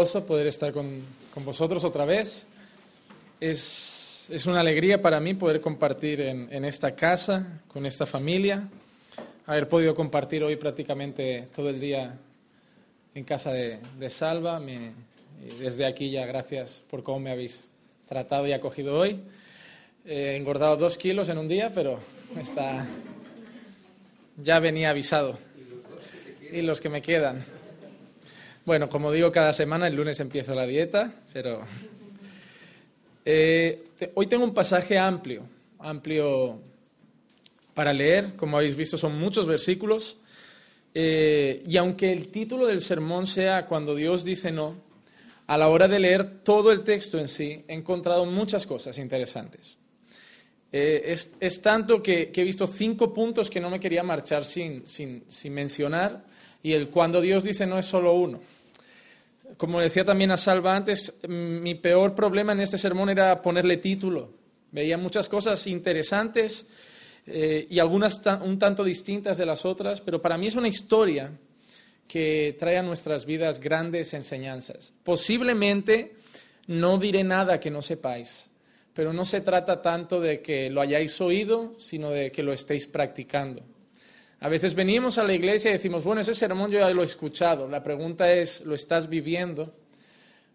Es gozo poder estar con, vosotros otra vez. Es, una alegría para mí poder compartir en, esta casa, con esta familia, haber podido compartir hoy prácticamente todo el día en casa de, Salva. desde aquí ya gracias por cómo me habéis tratado y acogido hoy. He engordado dos kilos en un día, pero está, ya venía avisado. Y los que me quedan. Bueno, como digo cada semana, el lunes empiezo la dieta, pero eh, hoy tengo un pasaje amplio, amplio para leer. Como habéis visto, son muchos versículos. Eh, y aunque el título del sermón sea Cuando Dios dice no, a la hora de leer todo el texto en sí, he encontrado muchas cosas interesantes. Eh, es, tanto que, he visto cinco puntos que no me quería marchar sin, sin, sin mencionar, y el cuando Dios dice no es solo uno como decía también a Salva antes, mm, mi peor problema en este sermón era ponerle título. Veía muchas cosas interesantes eh, y algunas un tanto distintas de las otras, pero para mí es una historia que trae a nuestras vidas grandes enseñanzas. Posiblemente no diré nada que no sepáis, pero no se trata tanto de que lo hayáis oído, sino de que lo estéis practicando. A veces venimos a la iglesia y decimos, bueno, ese sermón yo ya lo he escuchado. La pregunta es, ¿lo estás viviendo?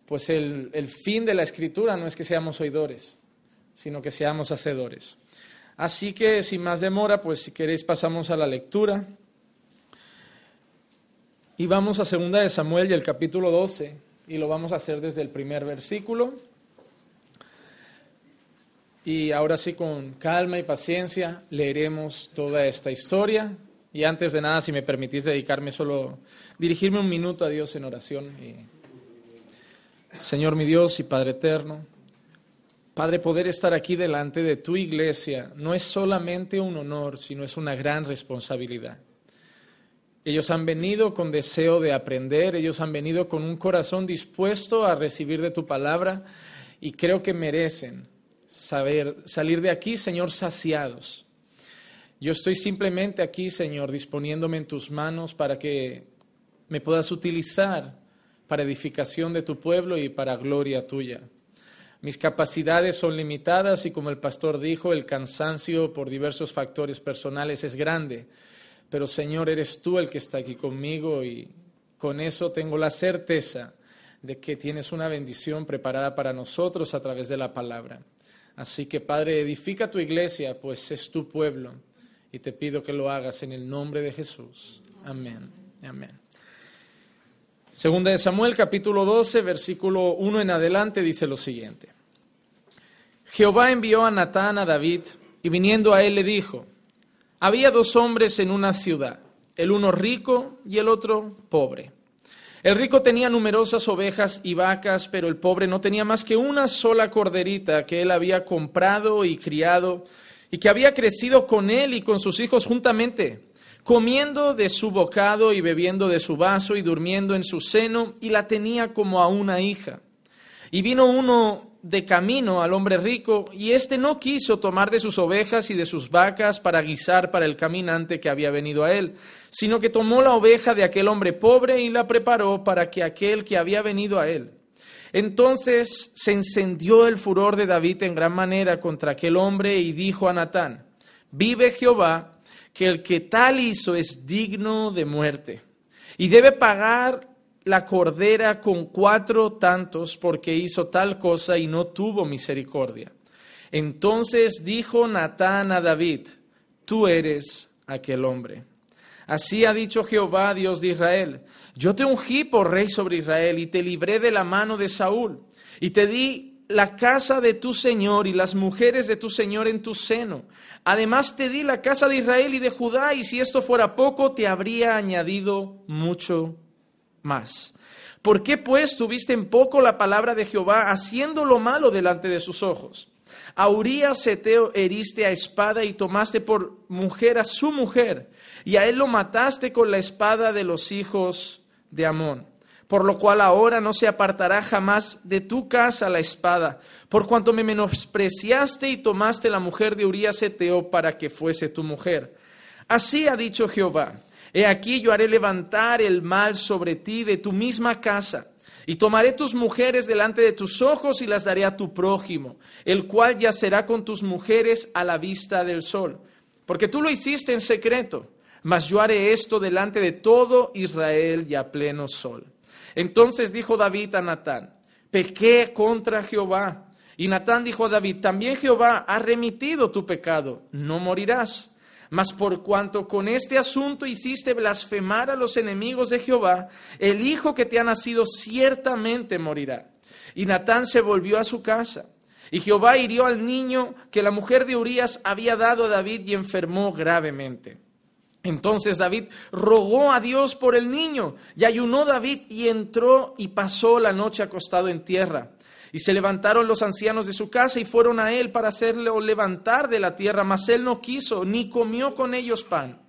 Pues el, fin de la escritura no es que seamos oidores, sino que seamos hacedores. Así que, sin más demora, pues si queréis pasamos a la lectura. Y vamos a Segunda de Samuel y el capítulo 12, y lo vamos a hacer desde el primer versículo. Y ahora sí, con calma y paciencia, leeremos toda esta historia y antes de nada, si me permitís dedicarme solo, dirigirme un minuto a Dios en oración. Señor mi Dios y Padre eterno, Padre, poder estar aquí delante de tu iglesia no es solamente un honor, sino es una gran responsabilidad. Ellos han venido con deseo de aprender, ellos han venido con un corazón dispuesto a recibir de tu palabra y creo que merecen saber salir de aquí, Señor, saciados yo estoy simplemente aquí, Señor, disponiéndome en tus manos para que me puedas utilizar para edificación de tu pueblo y para gloria tuya. Mis capacidades son limitadas y como el pastor dijo, el cansancio por diversos factores personales es grande. Pero Señor, eres tú el que está aquí conmigo y con eso tengo la certeza de que tienes una bendición preparada para nosotros a través de la palabra. Así que Padre, edifica tu iglesia, pues es tu pueblo y te pido que lo hagas en el nombre de Jesús. Amén. Amén. Segunda de Samuel, capítulo 12, versículo 1 en adelante, dice lo siguiente. Jehová envió a Natán a David y viniendo a él le dijo, había dos hombres en una ciudad, el uno rico y el otro pobre. El rico tenía numerosas ovejas y vacas, pero el pobre no tenía más que una sola corderita que él había comprado y criado y que había crecido con él y con sus hijos juntamente, comiendo de su bocado y bebiendo de su vaso y durmiendo en su seno, y la tenía como a una hija. Y vino uno de camino al hombre rico, y éste no quiso tomar de sus ovejas y de sus vacas para guisar para el caminante que había venido a él, sino que tomó la oveja de aquel hombre pobre y la preparó para que aquel que había venido a él entonces se encendió el furor de David en gran manera contra aquel hombre y dijo a Natán, vive Jehová, que el que tal hizo es digno de muerte y debe pagar la cordera con cuatro tantos porque hizo tal cosa y no tuvo misericordia. Entonces dijo Natán a David, tú eres aquel hombre. Así ha dicho Jehová, Dios de Israel, yo te ungí por rey sobre Israel y te libré de la mano de Saúl y te di la casa de tu Señor y las mujeres de tu Señor en tu seno. Además te di la casa de Israel y de Judá y si esto fuera poco te habría añadido mucho más. ¿Por qué pues tuviste en poco la palabra de Jehová haciendo lo malo delante de sus ojos? A Urías Seteo heriste a espada y tomaste por mujer a su mujer, y a él lo mataste con la espada de los hijos de Amón, por lo cual ahora no se apartará jamás de tu casa la espada, por cuanto me menospreciaste y tomaste la mujer de Urías Eteo para que fuese tu mujer. Así ha dicho Jehová, He aquí yo haré levantar el mal sobre ti de tu misma casa, y tomaré tus mujeres delante de tus ojos y las daré a tu prójimo, el cual yacerá con tus mujeres a la vista del sol. Porque tú lo hiciste en secreto, mas yo haré esto delante de todo Israel y a pleno sol. Entonces dijo David a Natán, pequé contra Jehová. Y Natán dijo a David, también Jehová ha remitido tu pecado, no morirás. Mas por cuanto con este asunto hiciste blasfemar a los enemigos de Jehová, el hijo que te ha nacido ciertamente morirá. Y Natán se volvió a su casa. Y Jehová hirió al niño que la mujer de Urías había dado a David y enfermó gravemente. Entonces David rogó a Dios por el niño y ayunó David y entró y pasó la noche acostado en tierra. Y se levantaron los ancianos de su casa y fueron a él para hacerle levantar de la tierra, mas él no quiso, ni comió con ellos pan.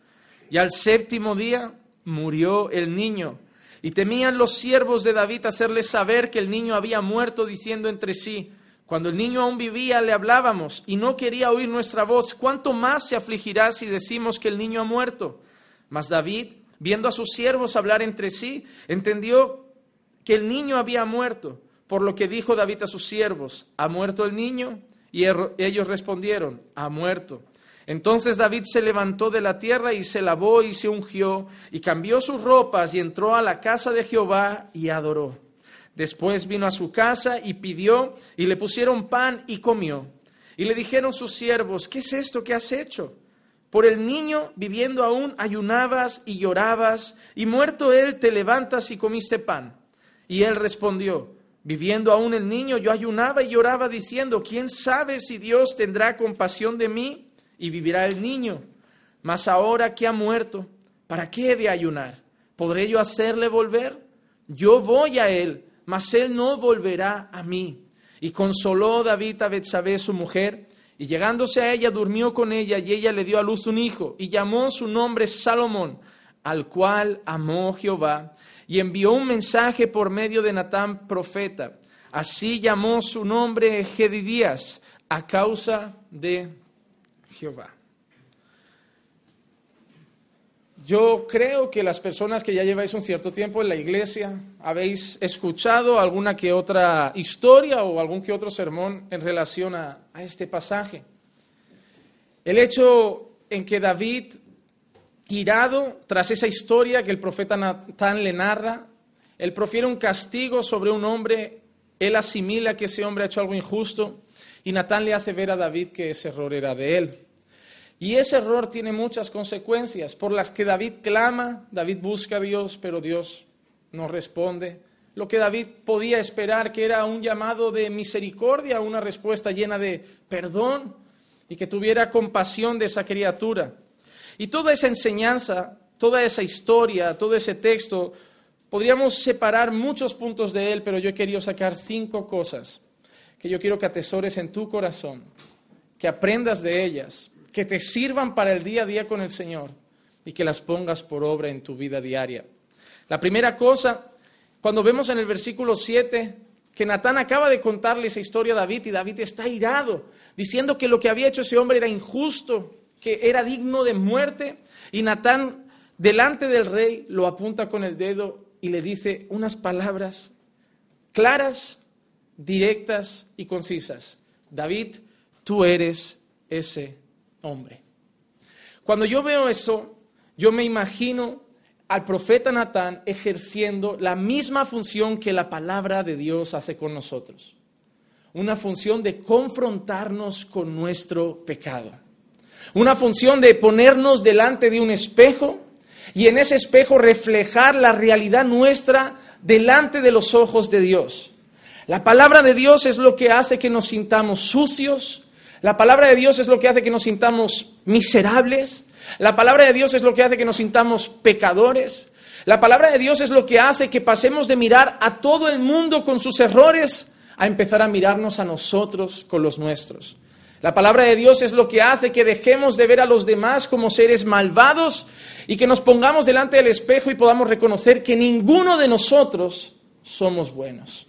Y al séptimo día murió el niño. Y temían los siervos de David hacerle saber que el niño había muerto, diciendo entre sí, cuando el niño aún vivía le hablábamos y no quería oír nuestra voz, ¿cuánto más se afligirá si decimos que el niño ha muerto? Mas David, viendo a sus siervos hablar entre sí, entendió que el niño había muerto por lo que dijo David a sus siervos, ¿ha muerto el niño? Y ellos respondieron, ha muerto. Entonces David se levantó de la tierra y se lavó y se ungió y cambió sus ropas y entró a la casa de Jehová y adoró. Después vino a su casa y pidió y le pusieron pan y comió. Y le dijeron sus siervos, ¿qué es esto que has hecho? Por el niño, viviendo aún, ayunabas y llorabas, y muerto él, te levantas y comiste pan. Y él respondió, Viviendo aún el niño, yo ayunaba y lloraba diciendo, ¿quién sabe si Dios tendrá compasión de mí y vivirá el niño? Mas ahora que ha muerto, ¿para qué he de ayunar? ¿Podré yo hacerle volver? Yo voy a él, mas él no volverá a mí. Y consoló David a Betsabé, su mujer, y llegándose a ella durmió con ella, y ella le dio a luz un hijo, y llamó su nombre Salomón, al cual amó Jehová y envió un mensaje por medio de Natán profeta. Así llamó su nombre Gedidías a causa de Jehová. Yo creo que las personas que ya lleváis un cierto tiempo en la iglesia habéis escuchado alguna que otra historia o algún que otro sermón en relación a, a este pasaje. El hecho en que David irado tras esa historia que el profeta Natán le narra, él profiere un castigo sobre un hombre, él asimila que ese hombre ha hecho algo injusto y Natán le hace ver a David que ese error era de él. Y ese error tiene muchas consecuencias por las que David clama, David busca a Dios, pero Dios no responde. Lo que David podía esperar, que era un llamado de misericordia, una respuesta llena de perdón y que tuviera compasión de esa criatura. Y toda esa enseñanza, toda esa historia, todo ese texto, podríamos separar muchos puntos de él, pero yo he querido sacar cinco cosas que yo quiero que atesores en tu corazón, que aprendas de ellas, que te sirvan para el día a día con el Señor y que las pongas por obra en tu vida diaria. La primera cosa, cuando vemos en el versículo 7 que Natán acaba de contarle esa historia a David y David está irado, diciendo que lo que había hecho ese hombre era injusto, que era digno de muerte y Natán delante del rey lo apunta con el dedo y le dice unas palabras claras, directas y concisas. David, tú eres ese hombre. Cuando yo veo eso, yo me imagino al profeta Natán ejerciendo la misma función que la palabra de Dios hace con nosotros. Una función de confrontarnos con nuestro pecado. Una función de ponernos delante de un espejo y en ese espejo reflejar la realidad nuestra delante de los ojos de Dios. La palabra de Dios es lo que hace que nos sintamos sucios. La palabra de Dios es lo que hace que nos sintamos miserables. La palabra de Dios es lo que hace que nos sintamos pecadores. La palabra de Dios es lo que hace que pasemos de mirar a todo el mundo con sus errores a empezar a mirarnos a nosotros con los nuestros. La palabra de Dios es lo que hace que dejemos de ver a los demás como seres malvados y que nos pongamos delante del espejo y podamos reconocer que ninguno de nosotros somos buenos.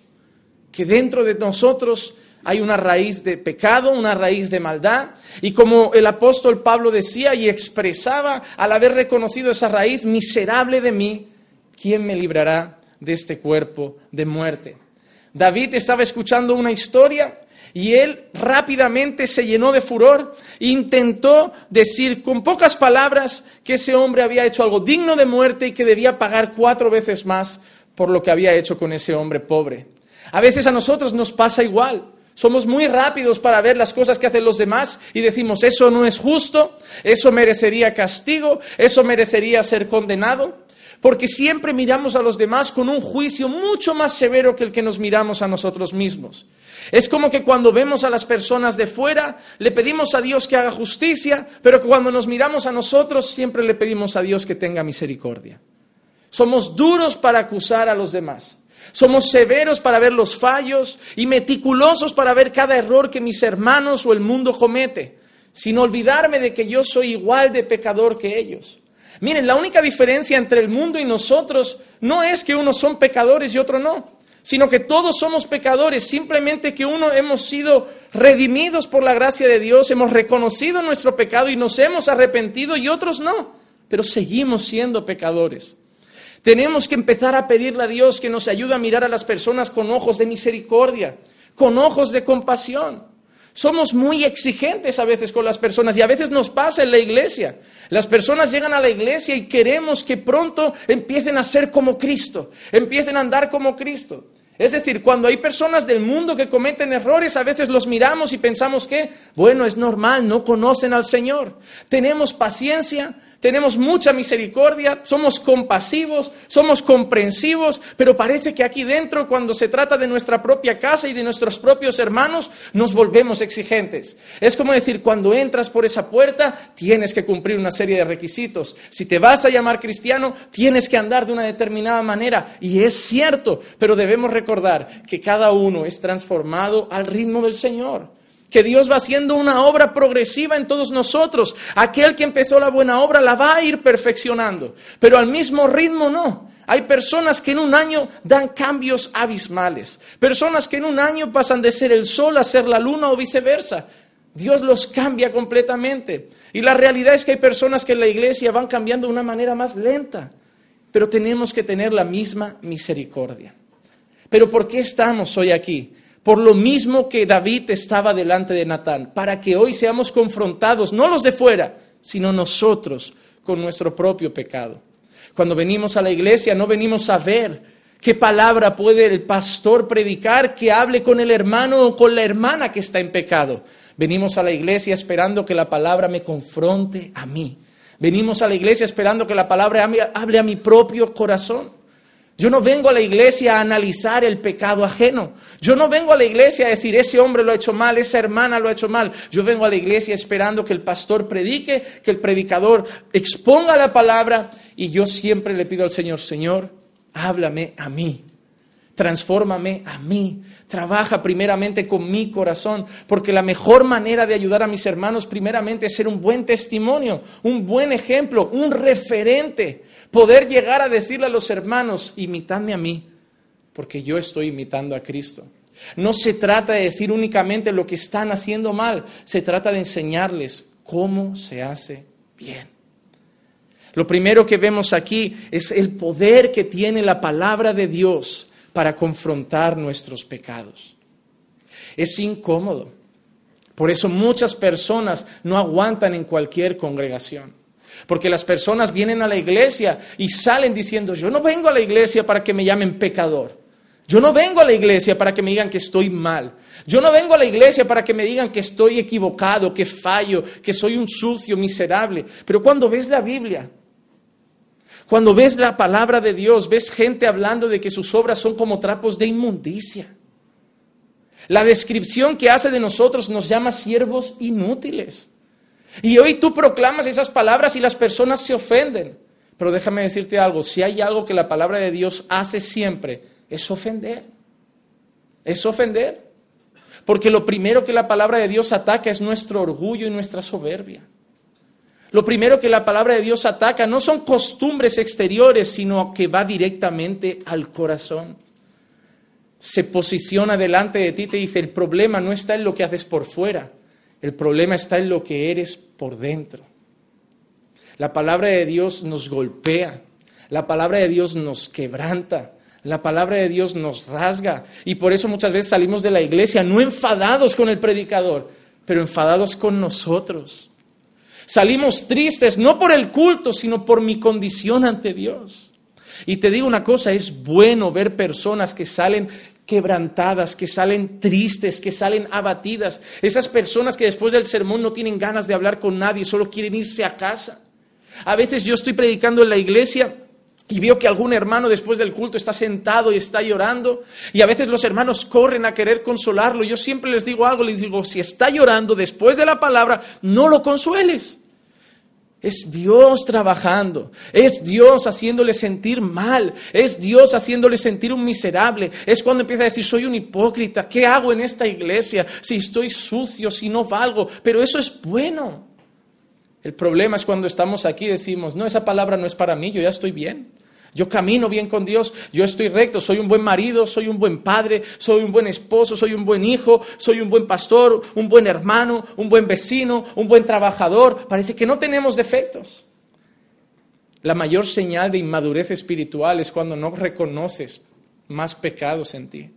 Que dentro de nosotros hay una raíz de pecado, una raíz de maldad. Y como el apóstol Pablo decía y expresaba al haber reconocido esa raíz, miserable de mí, ¿quién me librará de este cuerpo de muerte? David estaba escuchando una historia y él rápidamente se llenó de furor intentó decir con pocas palabras que ese hombre había hecho algo digno de muerte y que debía pagar cuatro veces más por lo que había hecho con ese hombre pobre. A veces a nosotros nos pasa igual. Somos muy rápidos para ver las cosas que hacen los demás y decimos, eso no es justo, eso merecería castigo, eso merecería ser condenado, porque siempre miramos a los demás con un juicio mucho más severo que el que nos miramos a nosotros mismos. Es como que cuando vemos a las personas de fuera, le pedimos a Dios que haga justicia, pero cuando nos miramos a nosotros, siempre le pedimos a Dios que tenga misericordia. Somos duros para acusar a los demás. Somos severos para ver los fallos y meticulosos para ver cada error que mis hermanos o el mundo comete, sin olvidarme de que yo soy igual de pecador que ellos. Miren, la única diferencia entre el mundo y nosotros no es que unos son pecadores y otros no sino que todos somos pecadores, simplemente que uno hemos sido redimidos por la gracia de Dios, hemos reconocido nuestro pecado y nos hemos arrepentido y otros no, pero seguimos siendo pecadores. Tenemos que empezar a pedirle a Dios que nos ayude a mirar a las personas con ojos de misericordia, con ojos de compasión. Somos muy exigentes a veces con las personas y a veces nos pasa en la iglesia. Las personas llegan a la iglesia y queremos que pronto empiecen a ser como Cristo, empiecen a andar como Cristo. Es decir, cuando hay personas del mundo que cometen errores, a veces los miramos y pensamos que, bueno, es normal, no conocen al Señor. Tenemos paciencia, tenemos mucha misericordia, somos compasivos, somos comprensivos, pero parece que aquí dentro, cuando se trata de nuestra propia casa y de nuestros propios hermanos, nos volvemos exigentes. Es como decir, cuando entras por esa puerta, tienes que cumplir una serie de requisitos. Si te vas a llamar cristiano, tienes que andar de una determinada manera. Y es cierto, pero debemos recordar que cada uno es transformado al ritmo del Señor que Dios va haciendo una obra progresiva en todos nosotros. Aquel que empezó la buena obra la va a ir perfeccionando, pero al mismo ritmo no. Hay personas que en un año dan cambios abismales, personas que en un año pasan de ser el sol a ser la luna o viceversa. Dios los cambia completamente. Y la realidad es que hay personas que en la iglesia van cambiando de una manera más lenta, pero tenemos que tener la misma misericordia. Pero ¿por qué estamos hoy aquí? Por lo mismo que David estaba delante de Natán, para que hoy seamos confrontados, no los de fuera, sino nosotros con nuestro propio pecado. Cuando venimos a la iglesia no venimos a ver qué palabra puede el pastor predicar que hable con el hermano o con la hermana que está en pecado. Venimos a la iglesia esperando que la palabra me confronte a mí. Venimos a la iglesia esperando que la palabra hable a mi propio corazón. Yo no vengo a la iglesia a analizar el pecado ajeno. Yo no vengo a la iglesia a decir, ese hombre lo ha hecho mal, esa hermana lo ha hecho mal. Yo vengo a la iglesia esperando que el pastor predique, que el predicador exponga la palabra y yo siempre le pido al Señor, Señor, háblame a mí, transfórmame a mí, trabaja primeramente con mi corazón, porque la mejor manera de ayudar a mis hermanos primeramente es ser un buen testimonio, un buen ejemplo, un referente Poder llegar a decirle a los hermanos, imitadme a mí, porque yo estoy imitando a Cristo. No se trata de decir únicamente lo que están haciendo mal, se trata de enseñarles cómo se hace bien. Lo primero que vemos aquí es el poder que tiene la palabra de Dios para confrontar nuestros pecados. Es incómodo. Por eso muchas personas no aguantan en cualquier congregación. Porque las personas vienen a la iglesia y salen diciendo, yo no vengo a la iglesia para que me llamen pecador. Yo no vengo a la iglesia para que me digan que estoy mal. Yo no vengo a la iglesia para que me digan que estoy equivocado, que fallo, que soy un sucio, miserable. Pero cuando ves la Biblia, cuando ves la palabra de Dios, ves gente hablando de que sus obras son como trapos de inmundicia. La descripción que hace de nosotros nos llama siervos inútiles. Y hoy tú proclamas esas palabras y las personas se ofenden. Pero déjame decirte algo, si hay algo que la palabra de Dios hace siempre, es ofender. Es ofender. Porque lo primero que la palabra de Dios ataca es nuestro orgullo y nuestra soberbia. Lo primero que la palabra de Dios ataca no son costumbres exteriores, sino que va directamente al corazón. se posiciona delante de ti y te dice, el problema no está en lo que haces por fuera, el problema está en lo que eres por dentro. La palabra de Dios nos golpea, la palabra de Dios nos quebranta, la palabra de Dios nos rasga y por eso muchas veces salimos de la iglesia no enfadados con el predicador, pero enfadados con nosotros. Salimos tristes no por el culto, sino por mi condición ante Dios. Y te digo una cosa, es bueno ver personas que salen quebrantadas, que salen tristes, que salen abatidas. Esas personas que después del sermón no tienen ganas de hablar con nadie, solo quieren irse a casa. A veces yo estoy predicando en la iglesia y veo que algún hermano después del culto está sentado y está llorando y a veces los hermanos corren a querer consolarlo. Yo siempre les digo algo, les digo, si está llorando después de la palabra, no lo consueles. Es Dios trabajando, es Dios haciéndole sentir mal, es Dios haciéndole sentir un miserable. Es cuando empieza a decir, soy un hipócrita, ¿qué hago en esta iglesia si estoy sucio, si no valgo? Pero eso es bueno. El problema es cuando estamos aquí y decimos, no, esa palabra no es para mí, yo ya estoy bien. Yo camino bien con Dios, yo estoy recto, soy un buen marido, soy un buen padre, soy un buen esposo, soy un buen hijo, soy un buen pastor, un buen hermano, un buen vecino, un buen trabajador. Parece que no tenemos defectos. La mayor señal de inmadurez espiritual es cuando no reconoces más pecados en ti,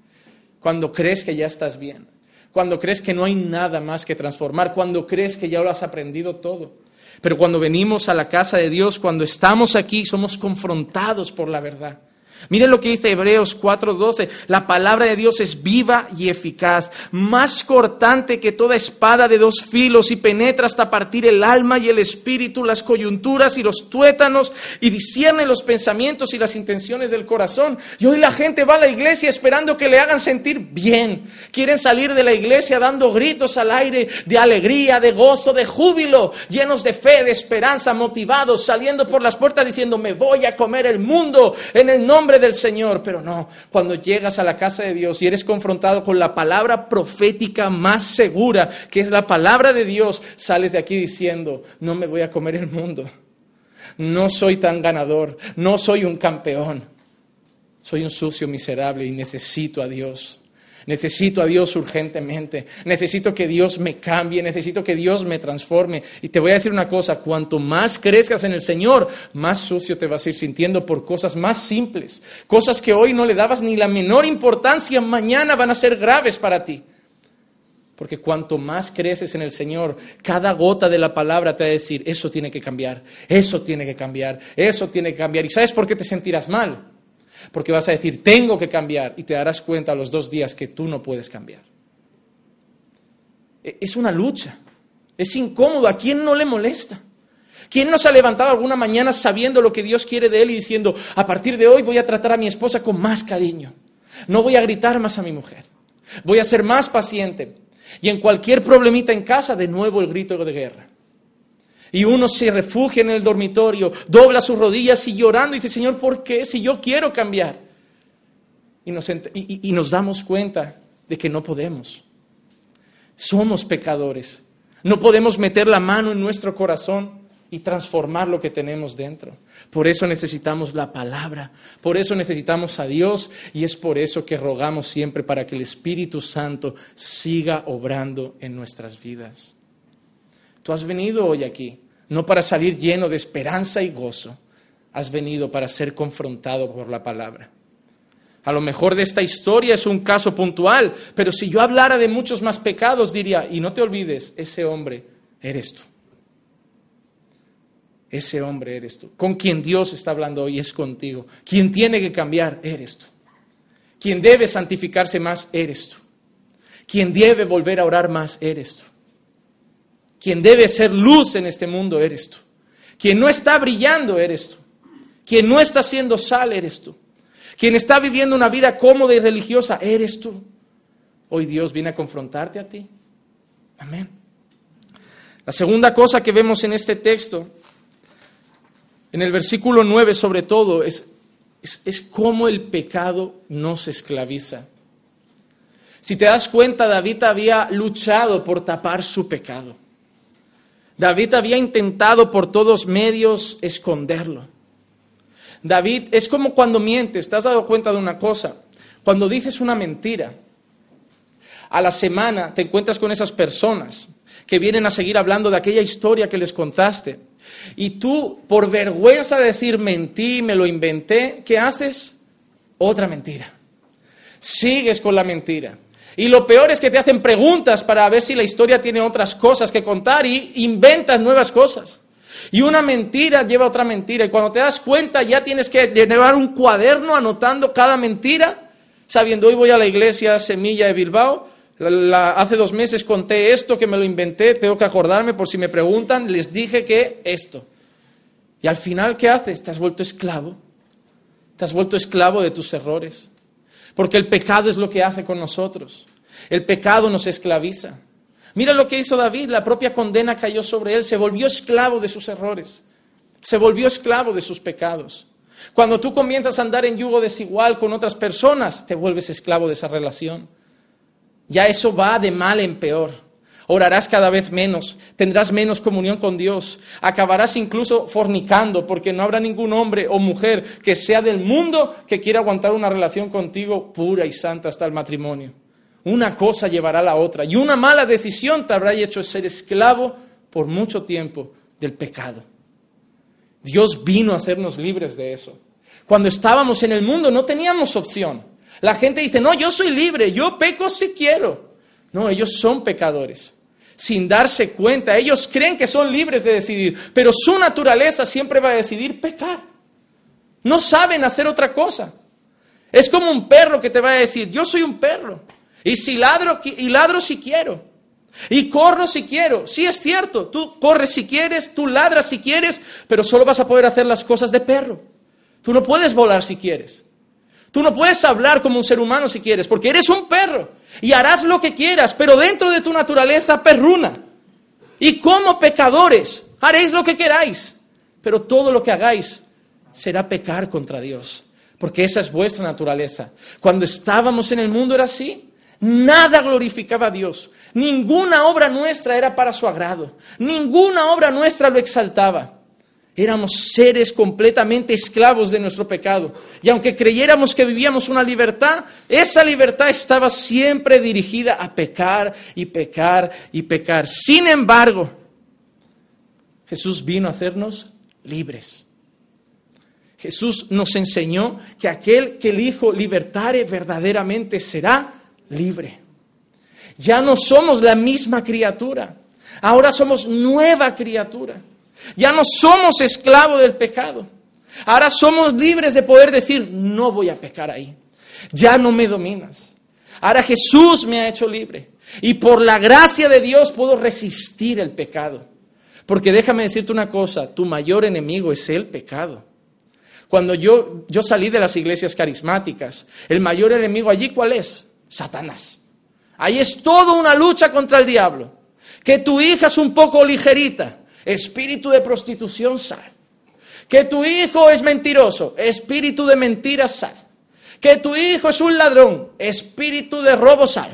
cuando crees que ya estás bien, cuando crees que no hay nada más que transformar, cuando crees que ya lo has aprendido todo. Pero cuando venimos a la casa de Dios, cuando estamos aquí, somos confrontados por la verdad. Miren lo que dice Hebreos 4:12. La palabra de Dios es viva y eficaz, más cortante que toda espada de dos filos y penetra hasta partir el alma y el espíritu, las coyunturas y los tuétanos y discierne los pensamientos y las intenciones del corazón. Y hoy la gente va a la iglesia esperando que le hagan sentir bien. Quieren salir de la iglesia dando gritos al aire de alegría, de gozo, de júbilo, llenos de fe, de esperanza, motivados, saliendo por las puertas diciendo, me voy a comer el mundo en el nombre del Señor, pero no, cuando llegas a la casa de Dios y eres confrontado con la palabra profética más segura, que es la palabra de Dios, sales de aquí diciendo, no me voy a comer el mundo, no soy tan ganador, no soy un campeón, soy un sucio miserable y necesito a Dios. Necesito a Dios urgentemente. Necesito que Dios me cambie. Necesito que Dios me transforme. Y te voy a decir una cosa, cuanto más crezcas en el Señor, más sucio te vas a ir sintiendo por cosas más simples. Cosas que hoy no le dabas ni la menor importancia, mañana van a ser graves para ti. Porque cuanto más creces en el Señor, cada gota de la palabra te va a decir, eso tiene que cambiar, eso tiene que cambiar, eso tiene que cambiar. ¿Y sabes por qué te sentirás mal? Porque vas a decir, tengo que cambiar y te darás cuenta a los dos días que tú no puedes cambiar. E, es una lucha, es incómodo, ¿a quién no le molesta? ¿Quién no se ha levantado alguna mañana sabiendo lo que Dios quiere de él y diciendo, a partir de hoy voy a tratar a mi esposa con más cariño, no voy a gritar más a mi mujer, voy a ser más paciente y en cualquier problemita en casa de nuevo el grito de guerra? Y uno se refugia en el dormitorio, dobla sus rodillas y llorando y dice, Señor, ¿por qué? Si yo quiero cambiar. Y nos, y nos damos cuenta de que no podemos. Somos pecadores. No podemos meter la mano en nuestro corazón y transformar lo que tenemos dentro. Por eso necesitamos la palabra, por eso necesitamos a Dios y es por eso que rogamos siempre para que el Espíritu Santo siga obrando en nuestras vidas. Tú has venido hoy aquí, no para salir lleno de esperanza y gozo, has venido para ser confrontado por la palabra. A lo mejor de esta historia es un caso puntual, pero si yo hablara de muchos más pecados, diría, y no te olvides, ese hombre eres tú. Ese hombre eres tú. Con quien Dios está hablando hoy es contigo. Quien tiene que cambiar, eres tú. Quien debe santificarse más, eres tú. Quien debe volver a orar más, eres tú. Quien debe ser luz en este mundo eres tú. Quien no está brillando eres tú. Quien no está siendo sal eres tú. Quien está viviendo una vida cómoda y religiosa eres tú. Hoy Dios viene a confrontarte a ti. Amén. La segunda cosa que vemos en este texto, en el versículo 9 sobre todo, es, es, es cómo el pecado nos esclaviza. Si te das cuenta, David había luchado por tapar su pecado. David había intentado por todos medios esconderlo. David es como cuando mientes, ¿te has dado cuenta de una cosa? Cuando dices una mentira, a la semana te encuentras con esas personas que vienen a seguir hablando de aquella historia que les contaste. Y tú, por vergüenza de decir mentí, me lo inventé, ¿qué haces? Otra mentira. Sigues con la mentira. Y lo peor es que te hacen preguntas para ver si la historia tiene otras cosas que contar y inventas nuevas cosas. Y una mentira lleva otra mentira. Y cuando te das cuenta ya tienes que llevar un cuaderno anotando cada mentira, sabiendo hoy voy a la iglesia Semilla de Bilbao. hace dos meses conté esto que me lo inventé, tengo que acordarme por si me preguntan, les dije que esto. Y al final, ¿qué haces? Te has vuelto esclavo. Te has vuelto esclavo de tus errores. Porque el pecado es lo que hace con nosotros. El pecado nos esclaviza. Mira lo que hizo David, la propia condena cayó sobre él, se volvió esclavo de sus errores, se volvió esclavo de sus pecados. Cuando tú comienzas a andar en yugo desigual con otras personas, te vuelves esclavo de esa relación. Ya eso va de mal en peor. Orarás cada vez menos, tendrás menos comunión con Dios, acabarás incluso fornicando porque no habrá ningún hombre o mujer que sea del mundo que quiera aguantar una relación contigo pura y santa hasta el matrimonio. Una cosa llevará a la otra y una mala decisión te habrá hecho ser esclavo por mucho tiempo del pecado. Dios vino a hacernos libres de eso. Cuando estábamos en el mundo no teníamos opción. La gente dice, no, yo soy libre, yo peco si quiero. No, ellos son pecadores sin darse cuenta. Ellos creen que son libres de decidir, pero su naturaleza siempre va a decidir pecar. No saben hacer otra cosa. Es como un perro que te va a decir, yo soy un perro. Y si ladro, y ladro si quiero. Y corro si quiero. Sí es cierto, tú corres si quieres, tú ladras si quieres, pero solo vas a poder hacer las cosas de perro. Tú no puedes volar si quieres. Tú no puedes hablar como un ser humano si quieres, porque eres un perro y harás lo que quieras, pero dentro de tu naturaleza perruna. Y como pecadores haréis lo que queráis, pero todo lo que hagáis será pecar contra Dios, porque esa es vuestra naturaleza. Cuando estábamos en el mundo era así. Nada glorificaba a Dios. Ninguna obra nuestra era para su agrado. Ninguna obra nuestra lo exaltaba. Éramos seres completamente esclavos de nuestro pecado. Y aunque creyéramos que vivíamos una libertad, esa libertad estaba siempre dirigida a pecar y pecar y pecar. Sin embargo, Jesús vino a hacernos libres. Jesús nos enseñó que aquel que el Hijo libertare verdaderamente será libre. Ya no somos la misma criatura, ahora somos nueva criatura. Ya no somos esclavos del pecado. Ahora somos libres de poder decir, no voy a pecar ahí. Ya no me dominas. Ahora Jesús me ha hecho libre. Y por la gracia de Dios puedo resistir el pecado. Porque déjame decirte una cosa, tu mayor enemigo es el pecado. Cuando yo, yo salí de las iglesias carismáticas, el mayor enemigo allí, ¿cuál es? Satanás. Ahí es toda una lucha contra el diablo. Que tu hija es un poco ligerita, espíritu de prostitución, sal. Que tu hijo es mentiroso, espíritu de mentira, sal. Que tu hijo es un ladrón, espíritu de robo, sal.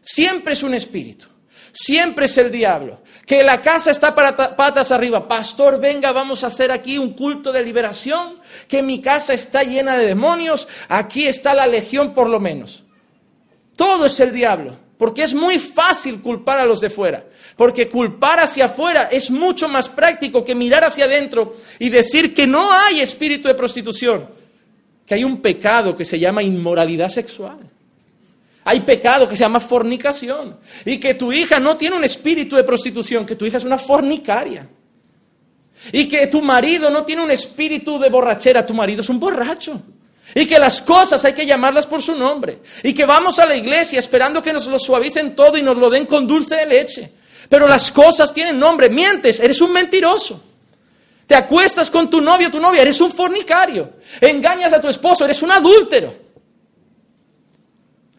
Siempre es un espíritu, siempre es el diablo. Que la casa está para patas arriba. Pastor, venga, vamos a hacer aquí un culto de liberación. Que mi casa está llena de demonios. Aquí está la legión por lo menos. Todo es el diablo. Porque es muy fácil culpar a los de fuera. Porque culpar hacia afuera es mucho más práctico que mirar hacia adentro y decir que no hay espíritu de prostitución. Que hay un pecado que se llama inmoralidad sexual. Hay pecado que se llama fornicación. Y que tu hija no tiene un espíritu de prostitución, que tu hija es una fornicaria. Y que tu marido no tiene un espíritu de borrachera, tu marido es un borracho. Y que las cosas hay que llamarlas por su nombre. Y que vamos a la iglesia esperando que nos lo suavicen todo y nos lo den con dulce de leche. Pero las cosas tienen nombre. Mientes, eres un mentiroso. Te acuestas con tu novio o tu novia, eres un fornicario. Engañas a tu esposo, eres un adúltero.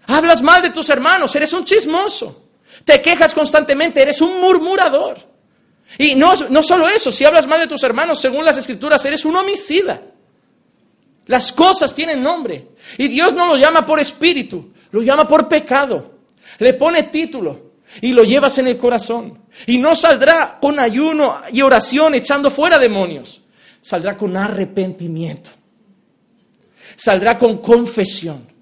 Hablas mal de tus hermanos, eres un chismoso. Te quejas constantemente, eres un murmurador. Y no, no solo eso, si hablas mal de tus hermanos, según las escrituras, eres un homicida. Las cosas tienen nombre. Y Dios no lo llama por espíritu, lo llama por pecado. Le pone título y lo llevas en el corazón. Y no saldrá con ayuno y oración echando fuera demonios. Saldrá con arrepentimiento. Saldrá con confesión.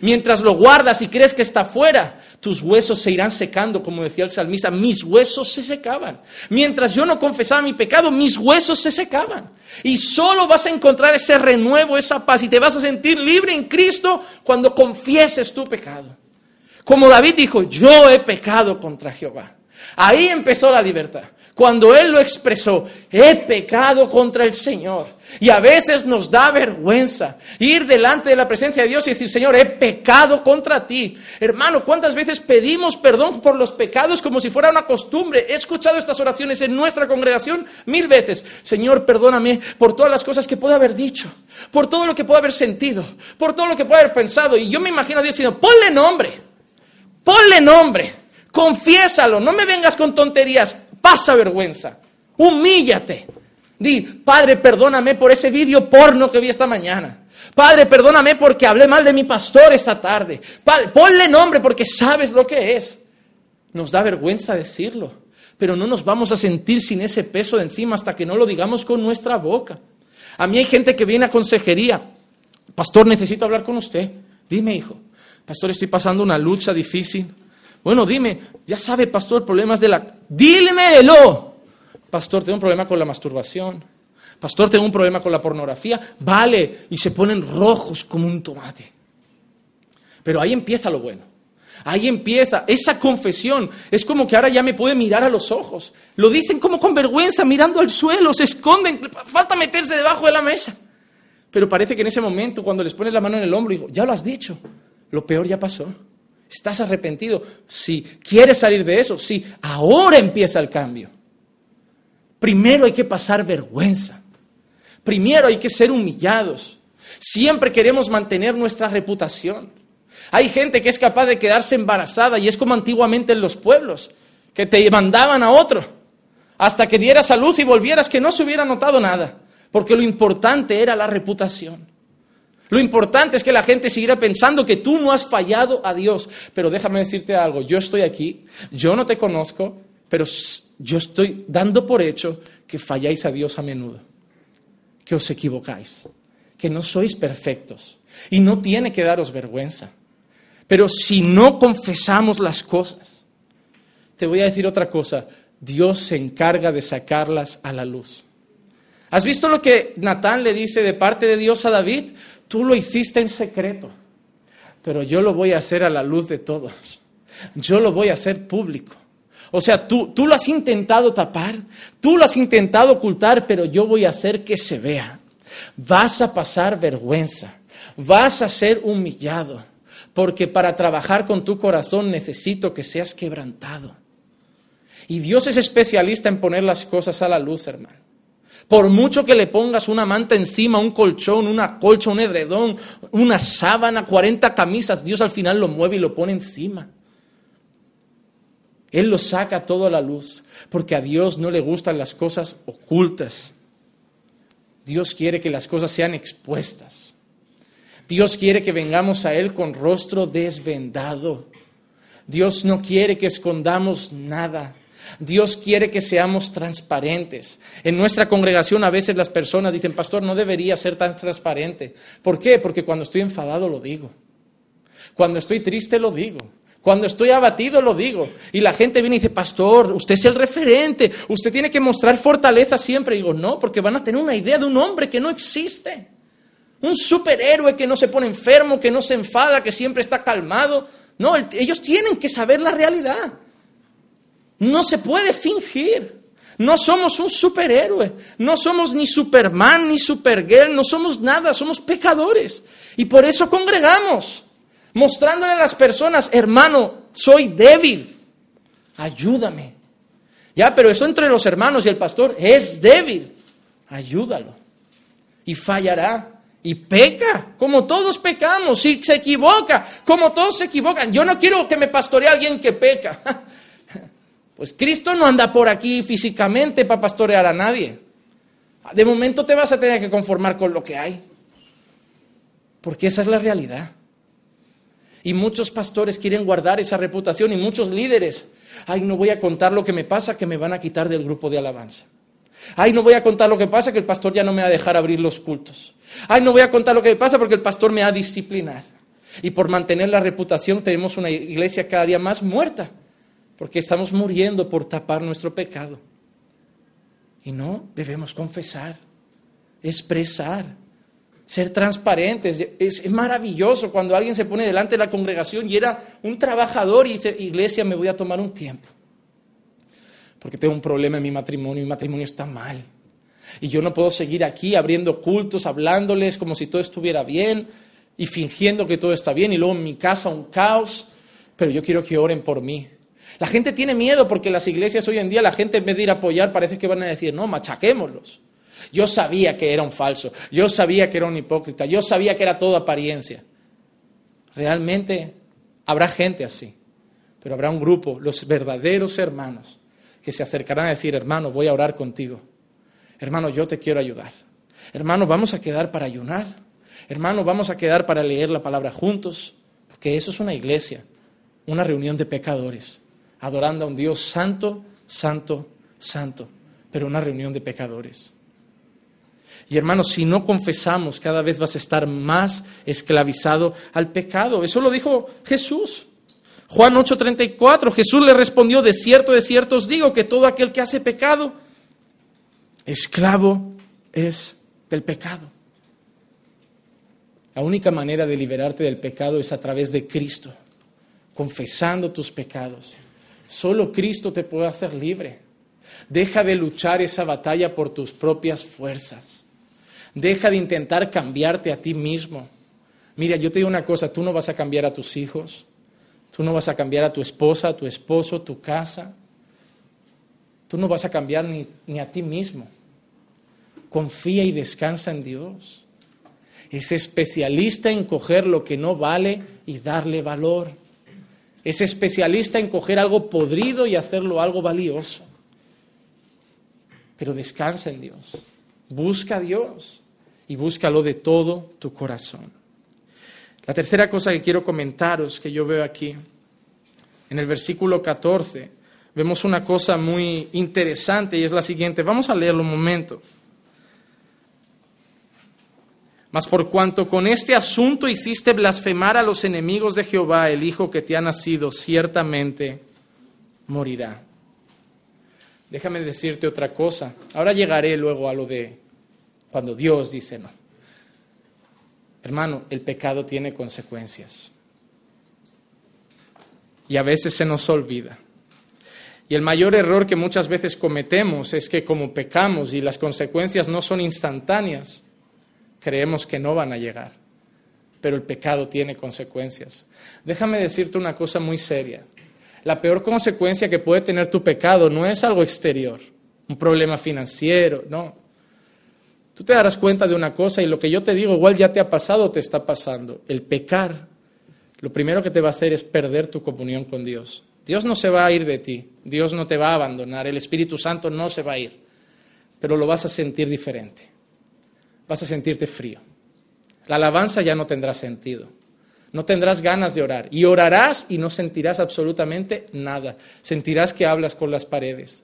Mientras lo guardas y crees que está fuera, tus huesos se irán secando, como decía el salmista, mis huesos se secaban. Mientras yo no confesaba mi pecado, mis huesos se secaban. Y solo vas a encontrar ese renuevo, esa paz, y te vas a sentir libre en Cristo cuando confieses tu pecado. Como David dijo, yo he pecado contra Jehová. Ahí empezó la libertad. Cuando Él lo expresó, he pecado contra el Señor. Y a veces nos da vergüenza ir delante de la presencia de Dios y decir, Señor, he pecado contra ti. Hermano, ¿cuántas veces pedimos perdón por los pecados como si fuera una costumbre? He escuchado estas oraciones en nuestra congregación mil veces. Señor, perdóname por todas las cosas que puedo haber dicho, por todo lo que puedo haber sentido, por todo lo que puedo haber pensado. Y yo me imagino a Dios diciendo, ponle nombre, ponle nombre, confiésalo, no me vengas con tonterías pasa vergüenza, humíllate. Di, Padre, perdóname por ese vídeo porno que vi esta mañana. Padre, perdóname porque hablé mal de mi pastor esta tarde. Padre, ponle nombre porque sabes lo que es. Nos da vergüenza decirlo, pero no nos vamos a sentir sin ese peso de encima hasta que no lo digamos con nuestra boca. A mí hay gente que viene a consejería. Pastor, necesito hablar con usted. Dime, hijo. Pastor, estoy pasando una lucha difícil. Bueno, dime, ya sabe, pastor, problemas de la... Dímelo. Pastor, tengo un problema con la masturbación. Pastor, tengo un problema con la pornografía. Vale, y se ponen rojos como un tomate. Pero ahí empieza lo bueno. Ahí empieza esa confesión. Es como que ahora ya me puede mirar a los ojos. Lo dicen como con vergüenza, mirando al suelo, se esconden. Falta meterse debajo de la mesa. Pero parece que en ese momento, cuando les pones la mano en el hombro, digo, ya lo has dicho. Lo peor ya pasó. ¿Estás arrepentido? Sí. ¿Quieres salir de eso? Sí. Ahora empieza el cambio. Primero hay que pasar vergüenza. Primero hay que ser humillados. Siempre queremos mantener nuestra reputación. Hay gente que es capaz de quedarse embarazada y es como antiguamente en los pueblos, que te mandaban a otro hasta que dieras a luz y volvieras que no se hubiera notado nada, porque lo importante era la reputación. Lo importante es que la gente siguiera pensando que tú no has fallado a Dios. Pero déjame decirte algo, yo estoy aquí, yo no te conozco, pero yo estoy dando por hecho que falláis a Dios a menudo, que os equivocáis, que no sois perfectos y no tiene que daros vergüenza. Pero si no confesamos las cosas, te voy a decir otra cosa, Dios se encarga de sacarlas a la luz. ¿Has visto lo que Natán le dice de parte de Dios a David? Tú lo hiciste en secreto, pero yo lo voy a hacer a la luz de todos. Yo lo voy a hacer público. O sea, tú, tú lo has intentado tapar, tú lo has intentado ocultar, pero yo voy a hacer que se vea. Vas a pasar vergüenza, vas a ser humillado, porque para trabajar con tu corazón necesito que seas quebrantado. Y Dios es especialista en poner las cosas a la luz, hermano. Por mucho que le pongas una manta encima, un colchón, una colcha, un edredón, una sábana, 40 camisas, Dios al final lo mueve y lo pone encima. Él lo saca todo a la luz, porque a Dios no le gustan las cosas ocultas. Dios quiere que las cosas sean expuestas. Dios quiere que vengamos a Él con rostro desvendado. Dios no quiere que escondamos nada. Dios quiere que seamos transparentes. En nuestra congregación a veces las personas dicen, pastor, no debería ser tan transparente. ¿Por qué? Porque cuando estoy enfadado lo digo. Cuando estoy triste lo digo. Cuando estoy abatido lo digo. Y la gente viene y dice, pastor, usted es el referente, usted tiene que mostrar fortaleza siempre. Y digo, no, porque van a tener una idea de un hombre que no existe. Un superhéroe que no se pone enfermo, que no se enfada, que siempre está calmado. No, ellos tienen que saber la realidad. No se puede fingir. No somos un superhéroe, no somos ni Superman ni Supergirl, no somos nada, somos pecadores. Y por eso congregamos, mostrándole a las personas, hermano, soy débil, ayúdame. Ya, pero eso entre los hermanos y el pastor es débil, ayúdalo. Y fallará. Y peca, como todos pecamos, y se equivoca, como todos se equivocan. Yo no quiero que me pastoree alguien que peca. Pues Cristo no anda por aquí físicamente para pastorear a nadie. De momento te vas a tener que conformar con lo que hay. Porque esa es la realidad. Y muchos pastores quieren guardar esa reputación y muchos líderes. Ay, no voy a contar lo que me pasa que me van a quitar del grupo de alabanza. Ay, no voy a contar lo que pasa que el pastor ya no me va a dejar abrir los cultos. Ay, no voy a contar lo que me pasa porque el pastor me va a disciplinar. Y por mantener la reputación tenemos una iglesia cada día más muerta, porque estamos muriendo por tapar nuestro pecado. Y no, debemos confesar, expresar, ser transparentes. Es, maravilloso cuando alguien se pone delante de la congregación y era un trabajador y dice, iglesia, me voy a tomar un tiempo. Porque tengo un problema en mi matrimonio, mi matrimonio está mal. Y yo no puedo seguir aquí abriendo cultos, hablándoles como si todo estuviera bien y fingiendo que todo está bien y luego en mi casa un caos, pero yo quiero que oren por mí. La gente tiene miedo porque las iglesias hoy en día, la gente en vez de ir a apoyar, parece que van a decir, no, machaquémoslos. Yo sabía que era un falso, yo sabía que era un hipócrita, yo sabía que era todo apariencia. Realmente habrá gente así, pero habrá un grupo, los verdaderos hermanos, que se acercarán a decir, hermano, voy a orar contigo. Hermano, yo te quiero ayudar. Hermano, vamos a quedar para ayunar. Hermano, vamos a quedar para leer la palabra juntos, porque eso es una iglesia, una reunión de pecadores, adorando a un Dios santo, santo, santo, pero una reunión de pecadores. Y hermanos, si no confesamos, cada vez vas a estar más esclavizado al pecado. Eso lo dijo Jesús. Juan 8:34, Jesús le respondió, de cierto, de cierto os digo que todo aquel que hace pecado, esclavo es del pecado. La única manera de liberarte del pecado es a través de Cristo, confesando tus pecados. Solo Cristo te puede hacer libre. Deja de luchar esa batalla por tus propias fuerzas. Deja de intentar cambiarte a ti mismo. Mira, yo te digo una cosa, tú no vas a cambiar a tus hijos, tú no vas a cambiar a tu esposa, a tu esposo, tu casa, tú no vas a cambiar ni, ni a ti mismo. Confía y descansa en Dios. Es especialista en coger lo que no vale y darle valor. Es especialista en coger algo podrido y hacerlo algo valioso. Pero descansa en Dios. Busca a Dios y búscalo de todo tu corazón. La tercera cosa que quiero comentaros que yo veo aquí, en el versículo 14, vemos una cosa muy interesante y es la siguiente. Vamos a leerlo un momento. Mas por cuanto con este asunto hiciste blasfemar a los enemigos de Jehová, el Hijo que te ha nacido ciertamente morirá. Déjame decirte otra cosa. Ahora llegaré luego a lo de cuando Dios dice no. Hermano, el pecado tiene consecuencias. Y a veces se nos olvida. Y el mayor error que muchas veces cometemos es que como pecamos y las consecuencias no son instantáneas, creemos que no van a llegar. Pero el pecado tiene consecuencias. Déjame decirte una cosa muy seria. La peor consecuencia que puede tener tu pecado no es algo exterior, un problema financiero, no. Tú te darás cuenta de una cosa y lo que yo te digo igual ya te ha pasado o te está pasando. El pecar, lo primero que te va a hacer es perder tu comunión con Dios. Dios no se va a ir de ti, Dios no te va a abandonar, el Espíritu Santo no se va a ir, pero lo vas a sentir diferente. Vas a sentirte frío. La alabanza ya no tendrá sentido. No tendrás ganas de orar. Y orarás y no sentirás absolutamente nada. Sentirás que hablas con las paredes.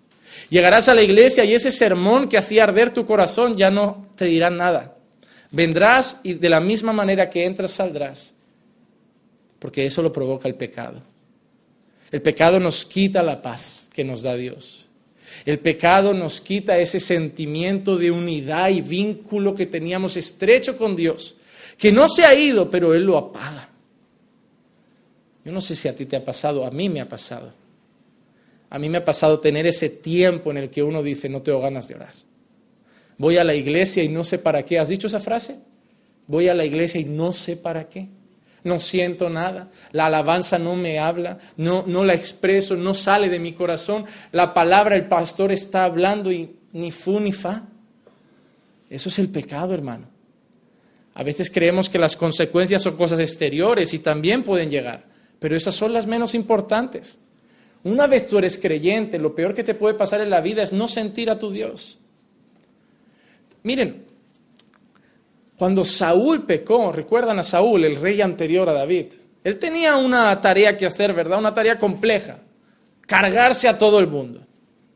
Llegarás a la iglesia y ese sermón que hacía arder tu corazón ya no te dirá nada. Vendrás y de la misma manera que entras saldrás, porque eso lo provoca el pecado. El pecado nos quita la paz que nos da Dios. El pecado nos quita ese sentimiento de unidad y vínculo que teníamos estrecho con Dios, que no se ha ido, pero Él lo apaga. Yo no sé si a ti te ha pasado, a mí me ha pasado. A mí me ha pasado tener ese tiempo en el que uno dice, no tengo ganas de orar. Voy a la iglesia y no sé para qué. ¿Has dicho esa frase? Voy a la iglesia y no sé para qué. No siento nada. La alabanza no me habla, no, no la expreso, no sale de mi corazón. La palabra, el pastor está hablando y ni fu ni fa. Eso es el pecado, hermano. A veces creemos que las consecuencias son cosas exteriores y también pueden llegar, pero esas son las menos importantes. Una vez tú eres creyente, lo peor que te puede pasar en la vida es no sentir a tu Dios. Miren, cuando Saúl pecó, recuerdan a Saúl, el rey anterior a David, él tenía una tarea que hacer, ¿verdad? Una tarea compleja, cargarse a todo el mundo.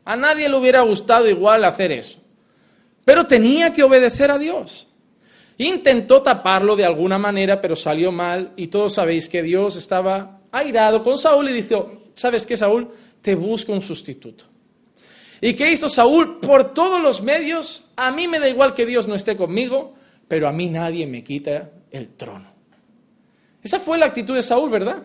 A nadie le hubiera gustado igual hacer eso, pero tenía que obedecer a Dios. Intentó taparlo de alguna manera, pero salió mal y todos sabéis que Dios estaba airado con Saúl y dijo, ¿sabes qué, Saúl? Te busco un sustituto. ¿Y qué hizo Saúl? Por todos los medios, a mí me da igual que Dios no esté conmigo, pero a mí nadie me quita el trono. Esa fue la actitud de Saúl, ¿verdad?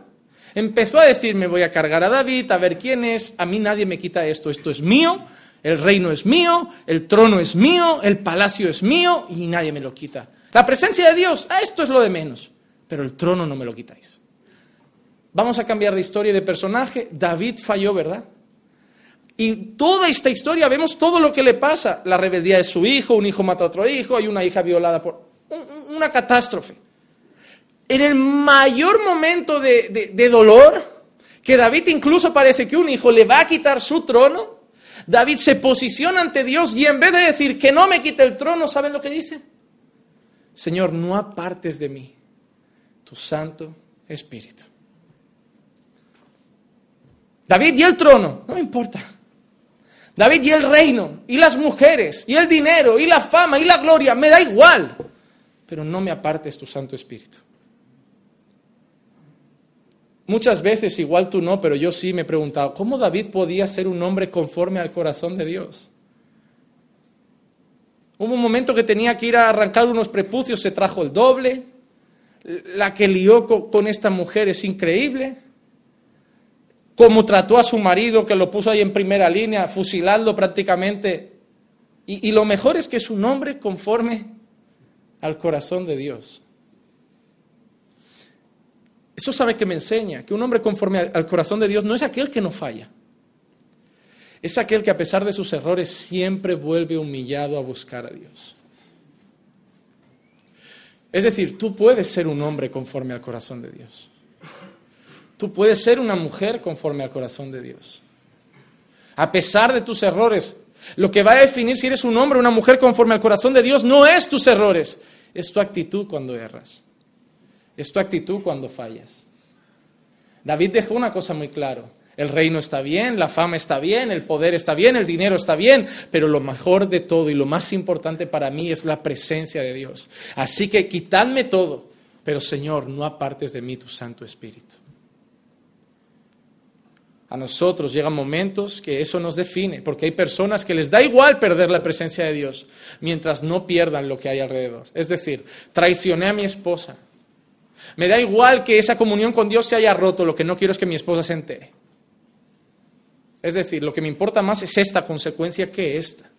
Empezó a decir, me voy a cargar a David, a ver quién es, a mí nadie me quita esto, esto es mío, el reino es mío, el trono es mío, el palacio es mío y nadie me lo quita. La presencia de Dios, ah, esto es lo de menos, pero el trono no me lo quitáis. Vamos a cambiar de historia y de personaje. David falló, ¿verdad? Y toda esta historia vemos todo lo que le pasa. La rebeldía de su hijo, un hijo mata a otro hijo, hay una hija violada por... Una catástrofe. En el mayor momento de, dolor, que David incluso parece que un hijo le va a quitar su trono, David se posiciona ante Dios y en vez de decir que no me quite el trono, ¿saben lo que dice? Señor, no apartes de mí tu Santo Espíritu. David y el trono, no me importa. David y el reino, y las mujeres, y el dinero, y la fama, y la gloria, me da igual. Pero no me apartes tu Santo Espíritu. Muchas veces, igual tú no, pero yo sí me he preguntado, ¿cómo David podía ser un hombre conforme al corazón de Dios? Hubo un momento que tenía que ir a arrancar unos prepucios, se trajo el doble. La que lió con esta mujer es increíble. Cómo trató a su marido, que lo puso ahí en primera línea, fusilando prácticamente. Y, y lo mejor es que es un hombre conforme al corazón de Dios. Eso sabe que me enseña, que un hombre conforme al corazón de Dios no es aquel que no falla es aquel que a pesar de sus errores siempre vuelve humillado a buscar a Dios. Es decir, tú puedes ser un hombre conforme al corazón de Dios. Tú puedes ser una mujer conforme al corazón de Dios. A pesar de tus errores, lo que va a definir si eres un hombre o una mujer conforme al corazón de Dios no es tus errores, es tu actitud cuando erras. Es tu actitud cuando fallas. David dejó una cosa muy claro. El reino está bien, la fama está bien, el poder está bien, el dinero está bien, pero lo mejor de todo y lo más importante para mí es la presencia de Dios. Así que quitadme todo, pero Señor, no apartes de mí tu Santo Espíritu. A nosotros llegan momentos que eso nos define, porque hay personas que les da igual perder la presencia de Dios mientras no pierdan lo que hay alrededor. Es decir, traicioné a mi esposa. Me da igual que esa comunión con Dios se haya roto, lo que no quiero es que mi esposa se entere. Es decir, lo que me importa más es esta consecuencia que esta.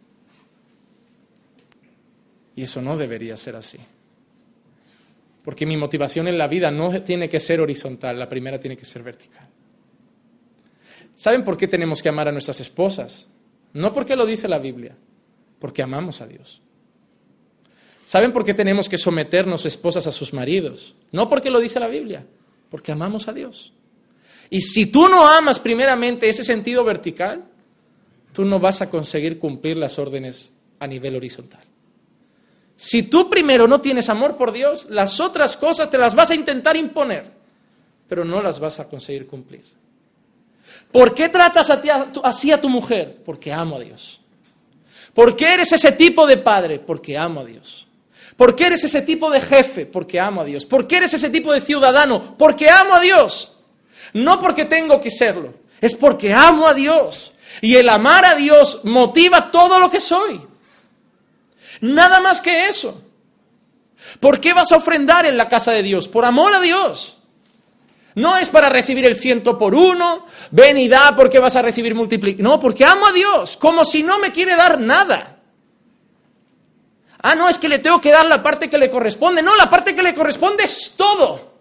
Y eso no debería ser así. Porque mi motivación en la vida no tiene que ser horizontal, la primera tiene que ser vertical. ¿Saben por qué tenemos que amar a nuestras esposas? No porque lo dice la Biblia, porque amamos a Dios. ¿Saben por qué tenemos que someternos esposas a sus maridos? No porque lo dice la Biblia, porque amamos a Dios. Y si tú no amas primeramente ese sentido vertical, tú no vas a conseguir cumplir las órdenes a nivel horizontal. Si tú primero no tienes amor por Dios, las otras cosas te las vas a intentar imponer, pero no las vas a conseguir cumplir. ¿Por qué tratas así a tu mujer? Porque amo a Dios. ¿Por qué eres ese tipo de padre? Porque amo a Dios. ¿Por qué eres ese tipo de jefe? Porque amo a Dios. ¿Por qué eres ese tipo de ciudadano? Porque amo a Dios. No porque tengo que serlo, es porque amo a Dios. Y el amar a Dios motiva todo lo que soy. Nada más que eso. ¿Por qué vas a ofrendar en la casa de Dios? Por amor a Dios. No es para recibir el ciento por uno, ven y da porque vas a recibir multiplicar. No, porque amo a Dios, como si no me quiere dar nada. Ah, no, es que le tengo que dar la parte que le corresponde. No, la parte que le corresponde es todo.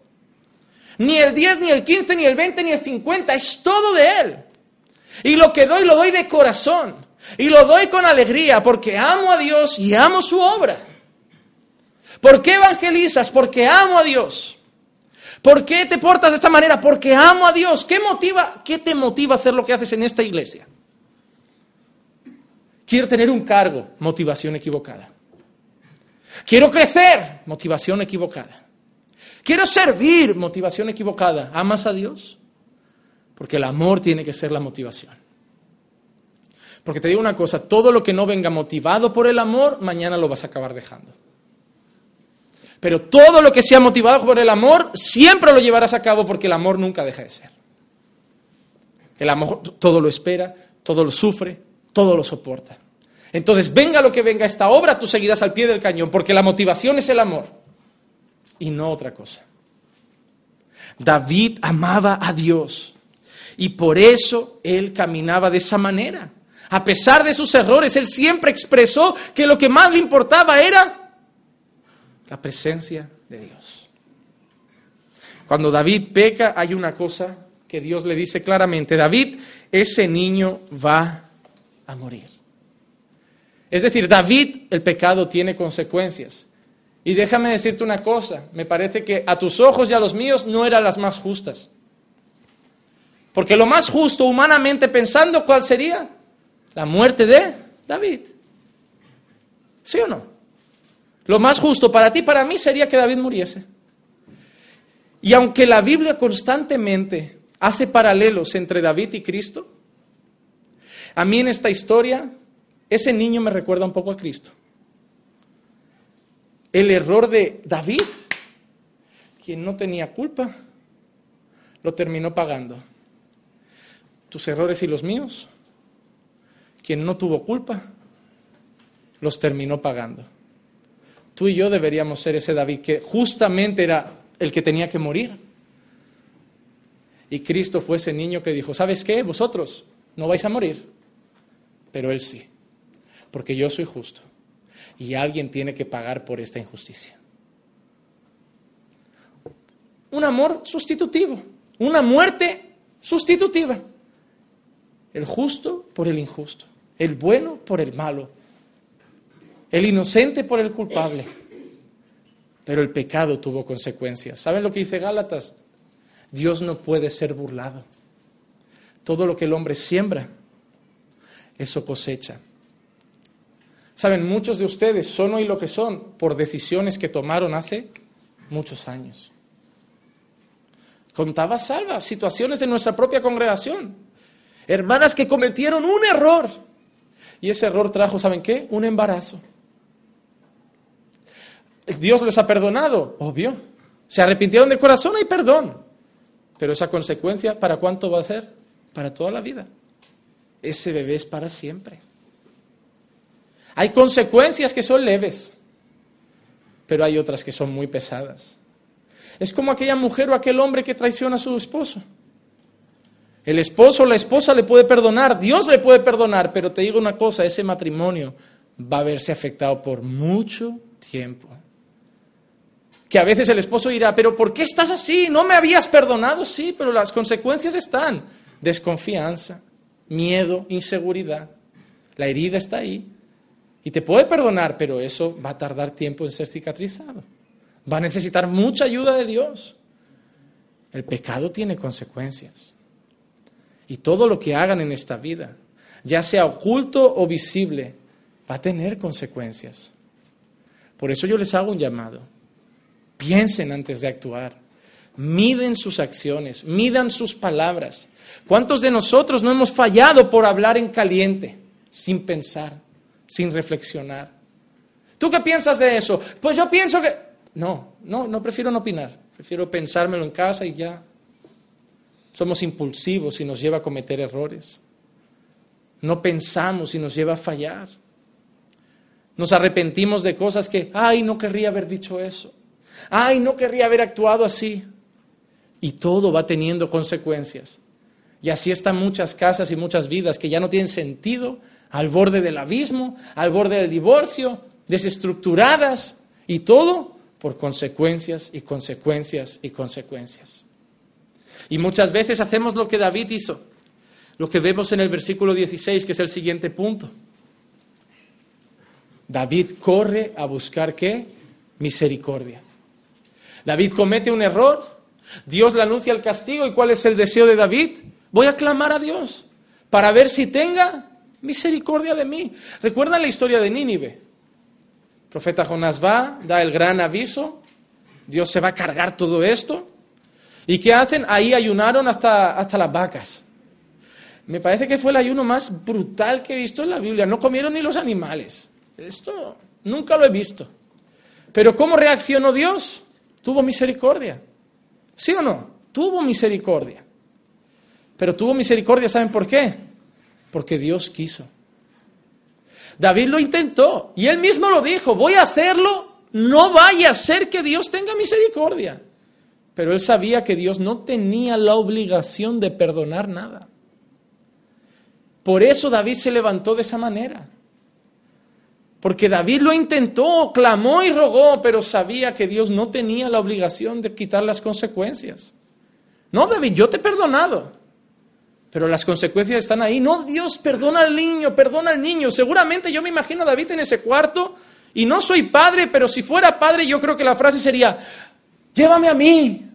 Ni el 10, ni el 15, ni el 20, ni el 50. Es todo de Él. Y lo que doy, lo doy de corazón. Y lo doy con alegría porque amo a Dios y amo su obra. ¿Por qué evangelizas? Porque amo a Dios. ¿Por qué te portas de esta manera? Porque amo a Dios. ¿Qué motiva? ¿Qué te motiva a hacer lo que haces en esta iglesia? Quiero tener un cargo, motivación equivocada. Quiero crecer, motivación equivocada. Quiero servir, motivación equivocada. ¿Amas a Dios? Porque el amor tiene que ser la motivación. Porque te digo una cosa, todo lo que no venga motivado por el amor, mañana lo vas a acabar dejando. Pero todo lo que sea motivado por el amor, siempre lo llevarás a cabo porque el amor nunca deja de ser. El amor todo lo espera, todo lo sufre, todo lo soporta. Entonces, venga lo que venga esta obra, tú seguirás al pie del cañón, porque la motivación es el amor y no otra cosa. David amaba a Dios y por eso él caminaba de esa manera. A pesar de sus errores, él siempre expresó que lo que más le importaba era la presencia de Dios. Cuando David peca, hay una cosa que Dios le dice claramente, David, ese niño va a morir. Es decir, David, el pecado tiene consecuencias. Y déjame decirte una cosa, me parece que a tus ojos y a los míos no eran las más justas. Porque lo más justo, humanamente pensando, ¿cuál sería? La muerte de David. ¿Sí o no? Lo más justo para ti para mí sería que David muriese. Y aunque la Biblia constantemente hace paralelos entre David y Cristo, a mí en esta historia ese niño me recuerda un poco a Cristo. El error de David, quien no tenía culpa, lo terminó pagando. Tus errores y los míos, quien no tuvo culpa, los terminó pagando. Tú y yo deberíamos ser ese David que justamente era el que tenía que morir. Y Cristo fue ese niño que dijo, ¿sabes qué? Vosotros no vais a morir, pero Él sí, porque yo soy justo y alguien tiene que pagar por esta injusticia. Un amor sustitutivo, una muerte sustitutiva. El justo por el injusto, el bueno por el malo, el inocente por el culpable. Pero el pecado tuvo consecuencias. ¿Saben lo que dice Gálatas? Dios no puede ser burlado. Todo lo que el hombre siembra, eso cosecha. Saben, muchos de ustedes son hoy lo que son por decisiones que tomaron hace muchos años. Contaba Salva situaciones de nuestra propia congregación. Hermanas que cometieron un error. Y ese error trajo, ¿saben qué? Un embarazo. Dios les ha perdonado, obvio. Se arrepintieron de corazón, hay perdón. Pero esa consecuencia, ¿para cuánto va a ser? Para toda la vida. Ese bebé es para siempre. Hay consecuencias que son leves, pero hay otras que son muy pesadas. Es como aquella mujer o aquel hombre que traiciona a su esposo. El esposo o la esposa le puede perdonar, Dios le puede perdonar, pero te digo una cosa, ese matrimonio va a verse afectado por mucho tiempo. Que a veces el esposo dirá, pero ¿por qué estás así? ¿No me habías perdonado? Sí, pero las consecuencias están. Desconfianza, miedo, inseguridad. La herida está ahí. Y te puede perdonar, pero eso va a tardar tiempo en ser cicatrizado. Va a necesitar mucha ayuda de Dios. El pecado tiene consecuencias. Y todo lo que hagan en esta vida, ya sea oculto o visible, va a tener consecuencias. Por eso yo les hago un llamado. Piensen antes de actuar. Miden sus acciones, midan sus palabras. ¿Cuántos de nosotros no hemos fallado por hablar en caliente, sin pensar? sin reflexionar. ¿Tú qué piensas de eso? Pues yo pienso que... No, no, no prefiero no opinar. Prefiero pensármelo en casa y ya. Somos impulsivos y nos lleva a cometer errores. No pensamos y nos lleva a fallar. Nos arrepentimos de cosas que, ay, no querría haber dicho eso. Ay, no querría haber actuado así. Y todo va teniendo consecuencias. Y así están muchas casas y muchas vidas que ya no tienen sentido al borde del abismo, al borde del divorcio, desestructuradas y todo por consecuencias y consecuencias y consecuencias. Y muchas veces hacemos lo que David hizo, lo que vemos en el versículo 16, que es el siguiente punto. David corre a buscar qué? Misericordia. David comete un error, Dios le anuncia el castigo y ¿cuál es el deseo de David? Voy a clamar a Dios para ver si tenga misericordia de mí. ¿Recuerdan la historia de Nínive? El profeta Jonás va, da el gran aviso, Dios se va a cargar todo esto. ¿Y qué hacen? Ahí ayunaron hasta, hasta las vacas. Me parece que fue el ayuno más brutal que he visto en la Biblia. No comieron ni los animales. Esto nunca lo he visto. Pero ¿cómo reaccionó Dios? Tuvo misericordia. ¿Sí o no? Tuvo misericordia. Pero tuvo misericordia, ¿saben por qué? Porque Dios quiso. David lo intentó y él mismo lo dijo, voy a hacerlo, no vaya a ser que Dios tenga misericordia. Pero él sabía que Dios no tenía la obligación de perdonar nada. Por eso David se levantó de esa manera. Porque David lo intentó, clamó y rogó, pero sabía que Dios no tenía la obligación de quitar las consecuencias. No, David, yo te he perdonado, pero las consecuencias están ahí. No, Dios, perdona al niño, perdona al niño. Seguramente yo me imagino a David en ese cuarto y no soy padre, pero si fuera padre yo creo que la frase sería, llévame a mí,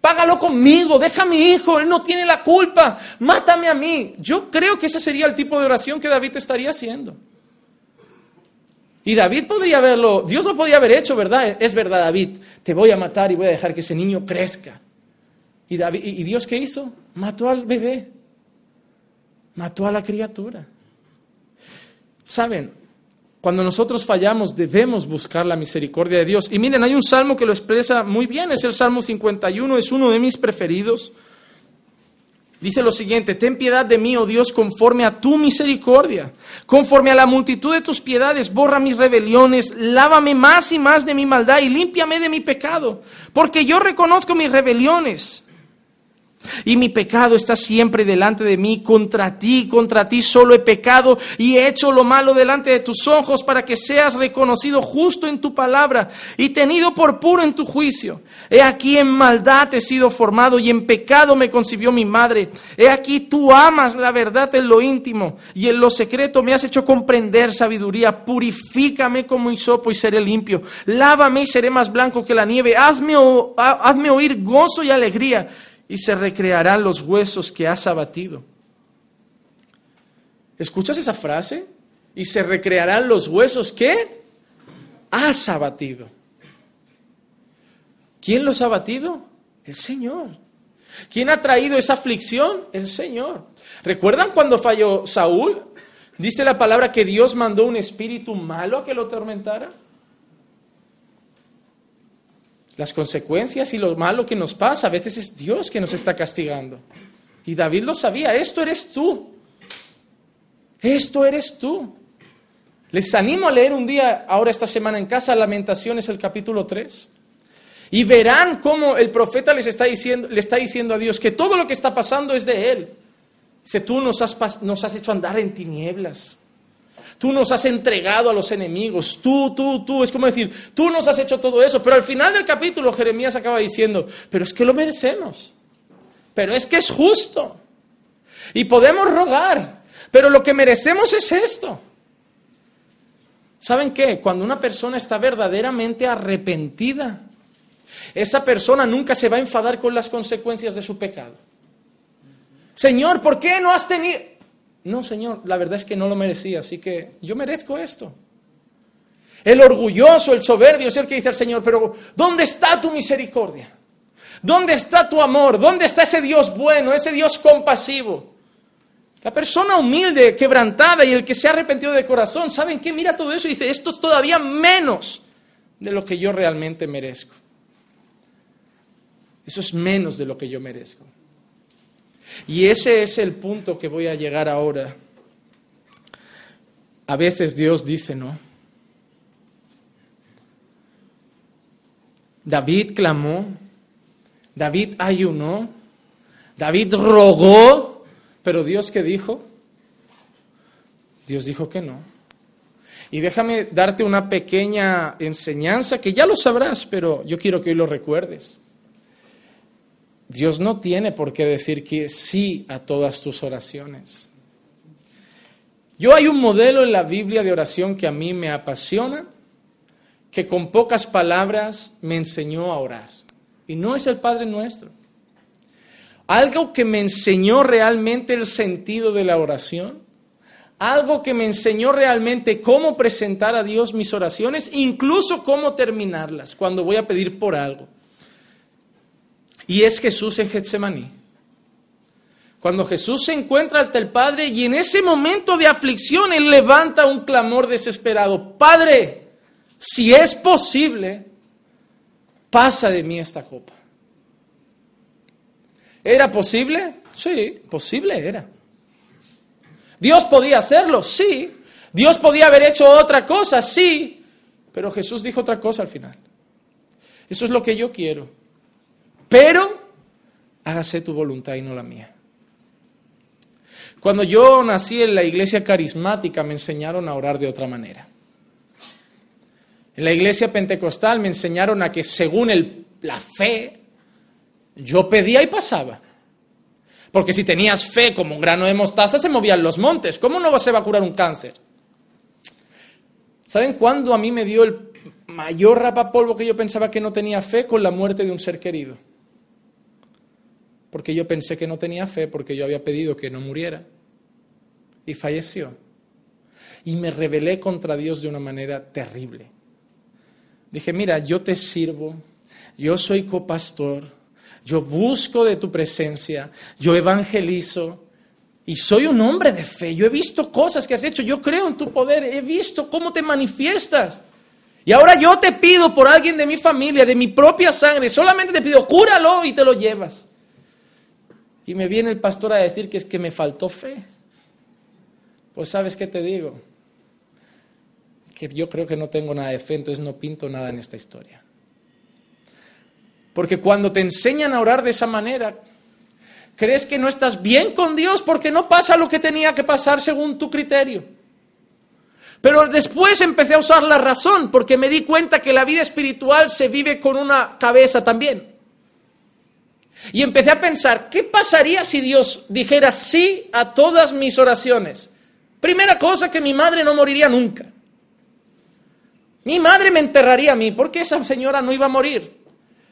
págalo conmigo, deja a mi hijo, él no tiene la culpa, mátame a mí. Yo creo que ese sería el tipo de oración que David estaría haciendo. Y David podría haberlo, Dios lo podría haber hecho, ¿verdad? Es verdad, David, te voy a matar y voy a dejar que ese niño crezca. ¿Y, David, ¿Y Dios qué hizo? Mató al bebé, mató a la criatura. Saben, cuando nosotros fallamos debemos buscar la misericordia de Dios. Y miren, hay un salmo que lo expresa muy bien, es el Salmo 51, es uno de mis preferidos. Dice lo siguiente, ten piedad de mí, oh Dios, conforme a tu misericordia, conforme a la multitud de tus piedades, borra mis rebeliones, lávame más y más de mi maldad y límpiame de mi pecado, porque yo reconozco mis rebeliones y mi pecado está siempre delante de mí. Contra ti, contra ti solo he pecado y he hecho lo malo delante de tus ojos para que seas reconocido justo en tu palabra y tenido por puro en tu juicio. He aquí en maldad he sido formado y en pecado me concibió mi madre. He aquí tú amas la verdad en lo íntimo y en lo secreto me has hecho comprender sabiduría. Purifícame como hisopo y seré limpio. Lávame y seré más blanco que la nieve. Hazme, hazme oír gozo y alegría y se recrearán los huesos que has abatido. ¿Escuchas esa frase? Y se recrearán los huesos que has abatido. ¿Quién los ha abatido? El Señor. ¿Quién ha traído esa aflicción? El Señor. ¿Recuerdan cuando falló Saúl? Dice la palabra que Dios mandó un espíritu malo a que lo atormentara. Las consecuencias y lo malo que nos pasa, a veces es Dios que nos está castigando. Y David lo sabía, esto eres tú. Esto eres tú. Les animo a leer un día, ahora esta semana en casa, Lamentaciones, el capítulo 3. Y verán cómo el profeta les está diciendo, le está diciendo a Dios que todo lo que está pasando es de Él. Dice, tú nos has, nos has hecho andar en tinieblas. Tú nos has entregado a los enemigos, tú, tú, tú. Es como decir, tú nos has hecho todo eso. Pero al final del capítulo Jeremías acaba diciendo, pero es que lo merecemos. Pero es que es justo. Y podemos rogar, pero lo que merecemos es esto. ¿Saben qué? Cuando una persona está verdaderamente arrepentida, esa persona nunca se va a enfadar con las consecuencias de su pecado. Señor, ¿por qué no has tenido... No, Señor, la verdad es que no lo merecía, así que yo merezco esto. El orgulloso, el soberbio es el que dice al Señor, pero ¿dónde está tu misericordia? ¿Dónde está tu amor? ¿Dónde está ese Dios bueno, ese Dios compasivo? La persona humilde, quebrantada y el que se ha arrepentido de corazón, ¿saben qué? Mira todo eso y dice, esto es todavía menos de lo que yo realmente merezco. Eso es menos de lo que yo merezco. Y ese es el punto que voy a llegar ahora. A veces Dios dice no. David clamó, David ayunó, David rogó, pero Dios qué dijo? Dios dijo que no. Y déjame darte una pequeña enseñanza que ya lo sabrás, pero yo quiero que hoy lo recuerdes. Dios no tiene por qué decir que sí a todas tus oraciones. Yo hay un modelo en la Biblia de oración que a mí me apasiona, que con pocas palabras me enseñó a orar. Y no es el Padre nuestro. Algo que me enseñó realmente el sentido de la oración, algo que me enseñó realmente cómo presentar a Dios mis oraciones, incluso cómo terminarlas cuando voy a pedir por algo. Y es Jesús en Getsemaní. Cuando Jesús se encuentra ante el Padre y en ese momento de aflicción Él levanta un clamor desesperado. Padre, si es posible, pasa de mí esta copa. ¿Era posible? Sí, posible era. ¿Dios podía hacerlo? Sí. ¿Dios podía haber hecho otra cosa? Sí. Pero Jesús dijo otra cosa al final. Eso es lo que yo quiero. Pero hágase tu voluntad y no la mía. Cuando yo nací en la iglesia carismática me enseñaron a orar de otra manera. En la iglesia pentecostal me enseñaron a que según el, la fe, yo pedía y pasaba. Porque si tenías fe como un grano de mostaza, se movían los montes. ¿Cómo no se va a curar un cáncer? ¿Saben cuándo a mí me dio el mayor rapapolvo que yo pensaba que no tenía fe con la muerte de un ser querido? Porque yo pensé que no tenía fe porque yo había pedido que no muriera. Y falleció. Y me rebelé contra Dios de una manera terrible. Dije, mira, yo te sirvo, yo soy copastor, yo busco de tu presencia, yo evangelizo y soy un hombre de fe. Yo he visto cosas que has hecho, yo creo en tu poder, he visto cómo te manifiestas. Y ahora yo te pido por alguien de mi familia, de mi propia sangre, solamente te pido, cúralo y te lo llevas. Y me viene el pastor a decir que es que me faltó fe. Pues sabes qué te digo, que yo creo que no tengo nada de fe, entonces no pinto nada en esta historia. Porque cuando te enseñan a orar de esa manera, crees que no estás bien con Dios porque no pasa lo que tenía que pasar según tu criterio. Pero después empecé a usar la razón porque me di cuenta que la vida espiritual se vive con una cabeza también. Y empecé a pensar, ¿qué pasaría si Dios dijera sí a todas mis oraciones? Primera cosa, que mi madre no moriría nunca. Mi madre me enterraría a mí, porque esa señora no iba a morir.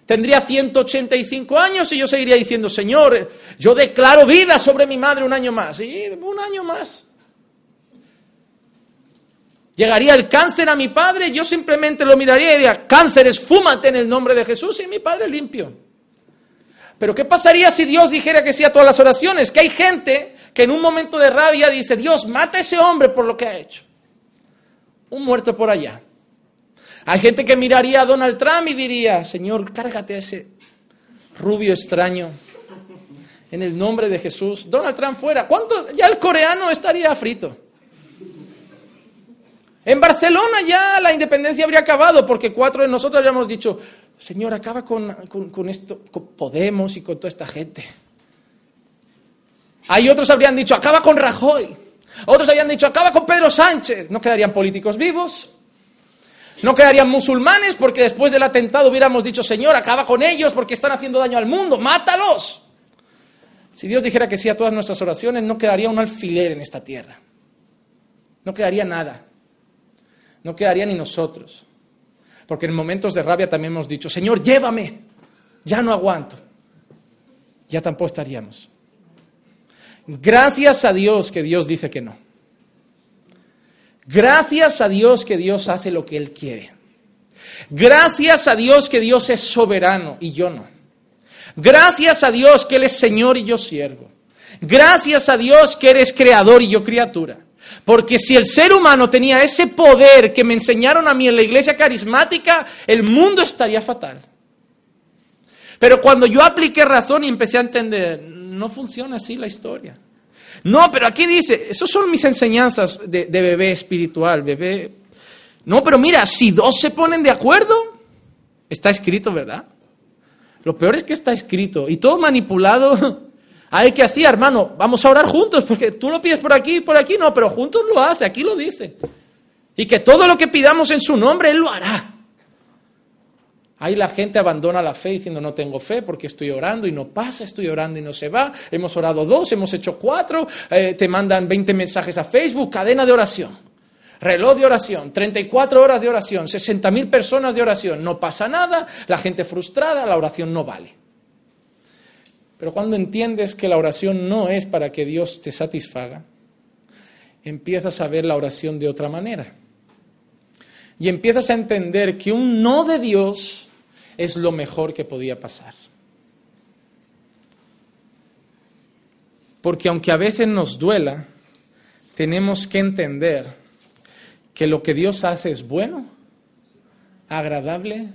Tendría 185 años y yo seguiría diciendo, Señor, yo declaro vida sobre mi madre un año más. Y un año más. Llegaría el cáncer a mi padre, yo simplemente lo miraría y diría, cáncer, esfúmate en el nombre de Jesús y mi padre limpio. Pero ¿qué pasaría si Dios dijera que sí a todas las oraciones? Que hay gente que en un momento de rabia dice, Dios, mata a ese hombre por lo que ha hecho. Un muerto por allá. Hay gente que miraría a Donald Trump y diría, Señor, cárgate a ese rubio extraño. En el nombre de Jesús. Donald Trump fuera. ¿Cuánto? Ya el coreano estaría frito. En Barcelona ya la independencia habría acabado porque cuatro de nosotros habríamos dicho, Señor, acaba con, con esto, con Podemos y con toda esta gente. Hay otros habrían dicho, acaba con Rajoy. Otros habrían dicho, acaba con Pedro Sánchez. No quedarían políticos vivos. No quedarían musulmanes porque después del atentado hubiéramos dicho, Señor, acaba con ellos porque están haciendo daño al mundo, mátalos. Si Dios dijera que sí a todas nuestras oraciones, no quedaría un alfiler en esta tierra. No quedaría nada. No quedaría ni nosotros. Porque en momentos de rabia también hemos dicho, Señor, llévame. Ya no aguanto. Ya tampoco estaríamos. Gracias a Dios que Dios dice que no. Gracias a Dios que Dios hace lo que Él quiere. Gracias a Dios que Dios es soberano y yo no. Gracias a Dios que Él es Señor y yo siervo. Gracias a Dios que eres creador y yo criatura. Porque si el ser humano tenía ese poder que me enseñaron a mí en la iglesia carismática, el mundo estaría fatal. Pero cuando yo apliqué razón y empecé a entender, no funciona así la historia. No, pero aquí dice, esas son mis enseñanzas de, bebé espiritual, bebé. No, pero mira, si dos se ponen de acuerdo, está escrito, ¿verdad? Lo peor es que está escrito y todo manipulado. Hay que hacía, hermano, vamos a orar juntos, porque tú lo pides por aquí y por aquí, no, pero juntos lo hace, aquí lo dice. Y que todo lo que pidamos en su nombre, Él lo hará. Ahí la gente abandona la fe diciendo no tengo fe porque estoy orando y no pasa, estoy orando y no se va. Hemos orado dos, hemos hecho cuatro, eh, te mandan 20 mensajes a Facebook, cadena de oración, reloj de oración, 34 horas de oración, 60 mil personas de oración. No pasa nada, la gente frustrada, la oración no vale. Pero cuando entiendes que la oración no es para que Dios te satisfaga, empiezas a ver la oración de otra manera. Y empiezas a entender que un no de Dios es lo mejor que podía pasar. Porque aunque a veces nos duela, tenemos que entender que lo que Dios hace es bueno agradable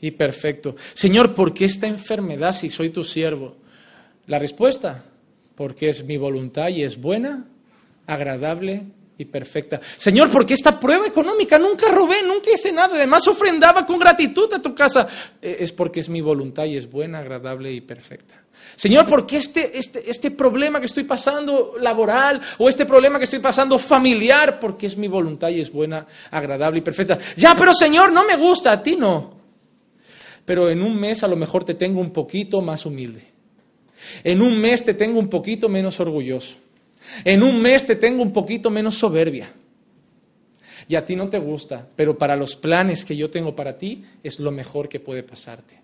y perfecto. Señor, ¿por qué esta enfermedad si soy tu siervo? La respuesta, porque es mi voluntad y es buena, agradable y perfecta. Señor, ¿por qué esta prueba económica? Nunca robé, nunca hice nada, además ofrendaba con gratitud a tu casa. Eh, es porque es mi voluntad y es buena, agradable y perfecta. Señor, ¿por qué este, este, este problema que estoy pasando laboral o este problema que estoy pasando familiar? Porque es mi voluntad y es buena, agradable y perfecta. Ya, pero Señor, no me gusta, a ti no. Pero en un mes a lo mejor te tengo un poquito más humilde. En un mes te tengo un poquito menos orgulloso. En un mes te tengo un poquito menos soberbia. Y a ti no te gusta, pero para los planes que yo tengo para ti es lo mejor que puede pasarte.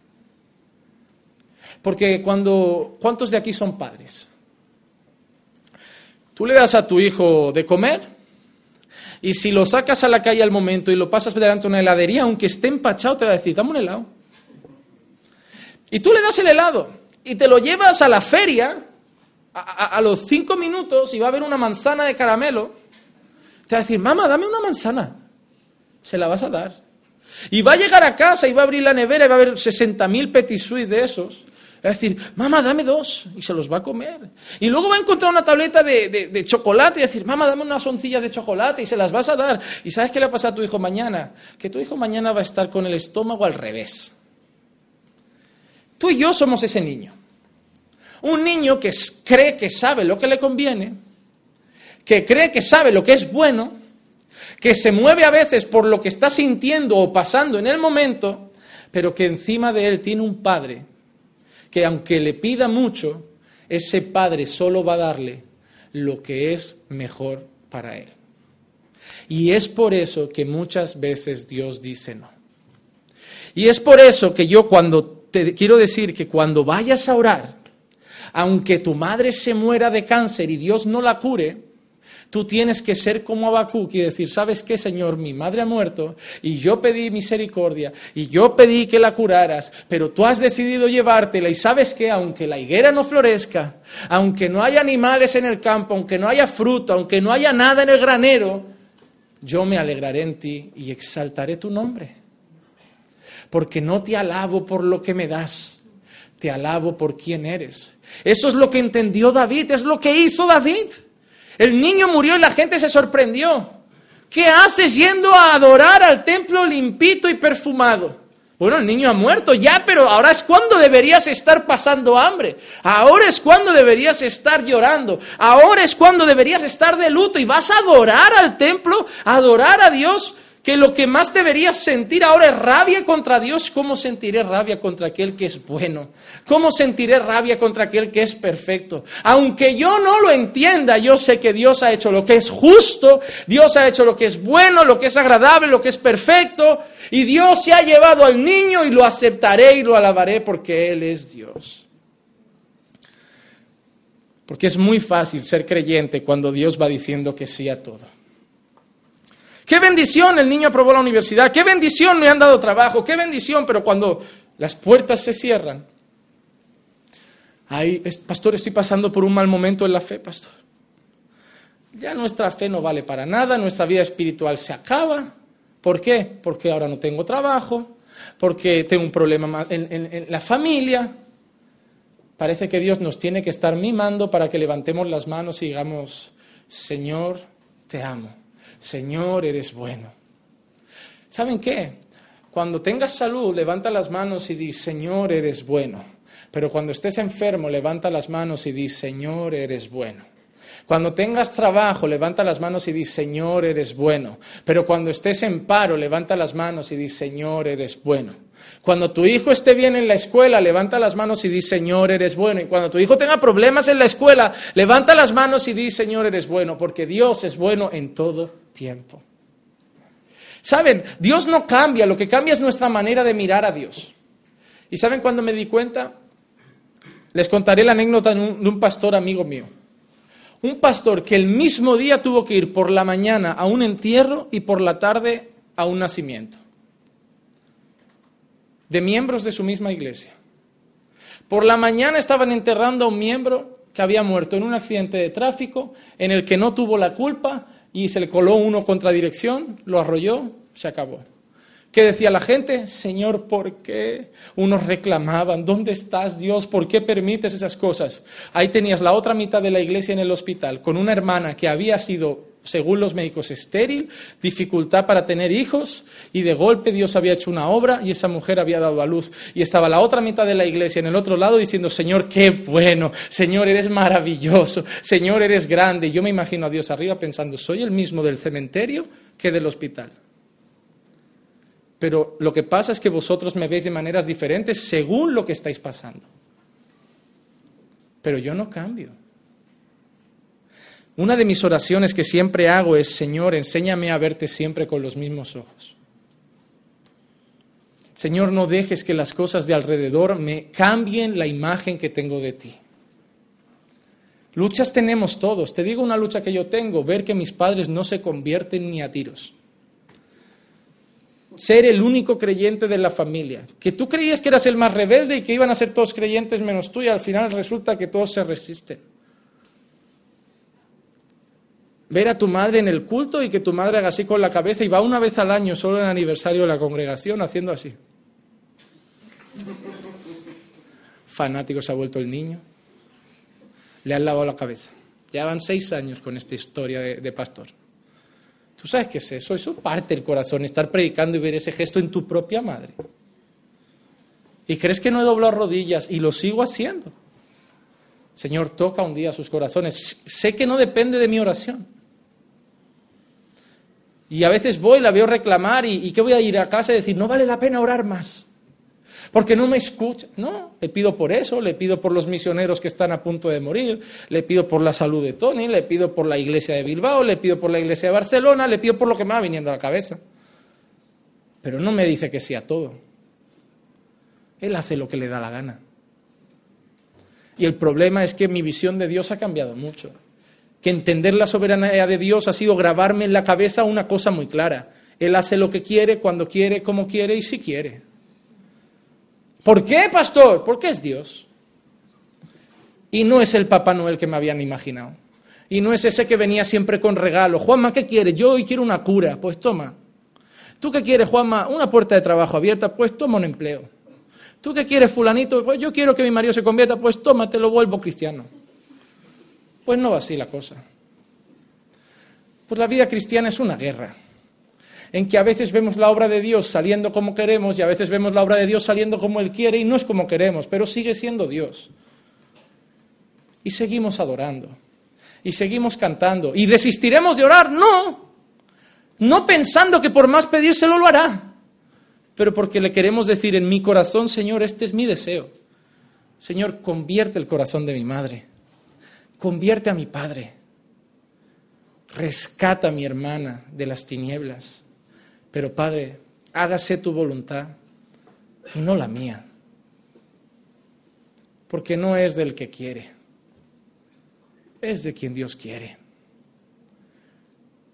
Porque cuando, ¿cuántos de aquí son padres? Tú le das a tu hijo de comer y si lo sacas a la calle al momento y lo pasas delante de una heladería, aunque esté empachado, te va a decir, dame un helado. Y tú le das el helado y te lo llevas a la feria a, los cinco minutos y va a haber una manzana de caramelo, te va a decir, mamá, dame una manzana. Se la vas a dar. Y va a llegar a casa y va a abrir la nevera y va a haber 60.000 petit de esos. A decir, mamá, dame dos. Y se los va a comer. Y luego va a encontrar una tableta de, chocolate y decir, mamá, dame unas oncillas de chocolate y se las vas a dar. ¿Y sabes qué le va a pasar a tu hijo mañana? Que tu hijo mañana va a estar con el estómago al revés. Tú y yo somos ese niño. Un niño que cree que sabe lo que le conviene, que cree que sabe lo que es bueno, que se mueve a veces por lo que está sintiendo o pasando en el momento, pero que encima de él tiene un padre que aunque le pida mucho, ese padre solo va a darle lo que es mejor para él. Y es por eso que muchas veces Dios dice no. Y es por eso que yo cuando te quiero decir que cuando vayas a orar, aunque tu madre se muera de cáncer y Dios no la cure, tú tienes que ser como Habacuc y decir, ¿sabes qué, Señor? Mi madre ha muerto y yo pedí misericordia y yo pedí que la curaras, pero tú has decidido llevártela y sabes que aunque la higuera no florezca, aunque no haya animales en el campo, aunque no haya fruto, aunque no haya nada en el granero, yo me alegraré en ti y exaltaré tu nombre. Porque no te alabo por lo que me das, te alabo por quién eres eso es lo que entendió David, es lo que hizo David. El niño murió y la gente se sorprendió. ¿Qué haces yendo a adorar al templo limpito y perfumado? Bueno, el niño ha muerto ya, pero ahora es cuando deberías estar pasando hambre. Ahora es cuando deberías estar llorando. Ahora es cuando deberías estar de luto y vas a adorar al templo, adorar a Dios que lo que más deberías sentir ahora es rabia contra Dios, ¿cómo sentiré rabia contra aquel que es bueno? ¿Cómo sentiré rabia contra aquel que es perfecto? Aunque yo no lo entienda, yo sé que Dios ha hecho lo que es justo, Dios ha hecho lo que es bueno, lo que es agradable, lo que es perfecto, y Dios se ha llevado al niño y lo aceptaré y lo alabaré porque Él es Dios. Porque es muy fácil ser creyente cuando Dios va diciendo que sí a todo. Qué bendición, el niño aprobó la universidad. Qué bendición, me han dado trabajo. Qué bendición, pero cuando las puertas se cierran, ay, pastor, estoy pasando por un mal momento en la fe, pastor. Ya nuestra fe no vale para nada, nuestra vida espiritual se acaba. ¿Por qué? Porque ahora no tengo trabajo, porque tengo un problema en la familia. Parece que Dios nos tiene que estar mimando para que levantemos las manos y digamos, Señor, te amo. Señor, eres bueno. ¿Saben qué? Cuando tengas salud, levanta las manos y di, Señor, eres bueno. Pero cuando estés enfermo, levanta las manos y di, Señor, eres bueno. Cuando tengas trabajo, levanta las manos y di, Señor, eres bueno. Pero cuando estés en paro, levanta las manos y di, Señor, eres bueno. Cuando tu hijo esté bien en la escuela, levanta las manos y di, Señor, eres bueno. Y cuando tu hijo tenga problemas en la escuela, levanta las manos y di, Señor, eres bueno, porque Dios es bueno en todo tiempo. Saben, Dios no cambia, lo que cambia es nuestra manera de mirar a Dios. ¿Y saben cuando me di cuenta? Les contaré la anécdota de un pastor amigo mío. Un pastor que el mismo día tuvo que ir por la mañana a un entierro y por la tarde a un nacimiento de miembros de su misma iglesia. Por la mañana estaban enterrando a un miembro que había muerto en un accidente de tráfico en el que no tuvo la culpa y se le coló uno contra dirección, lo arrolló, se acabó. ¿Qué decía la gente? Señor, ¿por qué? Unos reclamaban, ¿dónde estás Dios? ¿Por qué permites esas cosas? Ahí tenías la otra mitad de la iglesia en el hospital, con una hermana que había sido, según los médicos, estéril, dificultad para tener hijos, y de golpe Dios había hecho una obra y esa mujer había dado a luz. Y estaba la otra mitad de la iglesia en el otro lado diciendo, Señor, qué bueno, Señor, eres maravilloso, Señor, eres grande. Y yo me imagino a Dios arriba pensando, soy el mismo del cementerio que del hospital pero lo que pasa es que vosotros me veis de maneras diferentes según lo que estáis pasando. Pero yo no cambio. Una de mis oraciones que siempre hago es, Señor, enséñame a verte siempre con los mismos ojos. Señor, no dejes que las cosas de alrededor me cambien la imagen que tengo de ti. Luchas tenemos todos. Te digo una lucha que yo tengo, ver que mis padres no se convierten ni a tiros ser el único creyente de la familia. Que tú creías que eras el más rebelde y que iban a ser todos creyentes menos tú y al final resulta que todos se resisten. Ver a tu madre en el culto y que tu madre haga así con la cabeza y va una vez al año, solo en el aniversario de la congregación, haciendo así. Fanático se ha vuelto el niño. Le han lavado la cabeza. Ya van seis años con esta historia de, de pastor. ¿Tú sabes qué es eso? Eso parte del corazón, estar predicando y ver ese gesto en tu propia madre. Y crees que no he doblado rodillas y lo sigo haciendo. Señor, toca un día sus corazones. Sé que no depende de mi oración. Y a veces voy, la veo reclamar y, y ¿qué voy a ir a casa y decir? No vale la pena orar más porque no me escucha. No, le pido por eso, le pido por los misioneros que están a punto de morir, le pido por la salud de Tony, le pido por la iglesia de Bilbao, le pido por la iglesia de Barcelona, le pido por lo que me va viniendo a la cabeza. Pero no me dice que sea todo. Él hace lo que le da la gana. Y el problema es que mi visión de Dios ha cambiado mucho. Que entender la soberanía de Dios ha sido grabarme en la cabeza una cosa muy clara. Él hace lo que quiere, cuando quiere, como quiere y si quiere. ¿Por qué, pastor? Porque es Dios. Y no es el Papá Noel que me habían imaginado. Y no es ese que venía siempre con regalo. Juanma, ¿qué quieres? Yo hoy quiero una cura. Pues toma. ¿Tú qué quieres, Juanma? Una puerta de trabajo abierta. Pues toma un empleo. ¿Tú qué quieres, fulanito? Pues yo quiero que mi marido se convierta. Pues toma, te lo vuelvo cristiano. Pues no va así la cosa. Pues la vida cristiana es una guerra en que a veces vemos la obra de Dios saliendo como queremos y a veces vemos la obra de Dios saliendo como Él quiere y no es como queremos, pero sigue siendo Dios. Y seguimos adorando. Y seguimos cantando. ¿Y desistiremos de orar? No. No pensando que por más pedírselo lo hará. Pero porque le queremos decir en mi corazón, Señor, este es mi deseo. Señor, convierte el corazón de mi madre. Convierte a mi padre. Rescata a mi hermana de las tinieblas. Pero Padre, hágase tu voluntad y no la mía. Porque no es del que quiere, es de quien Dios quiere.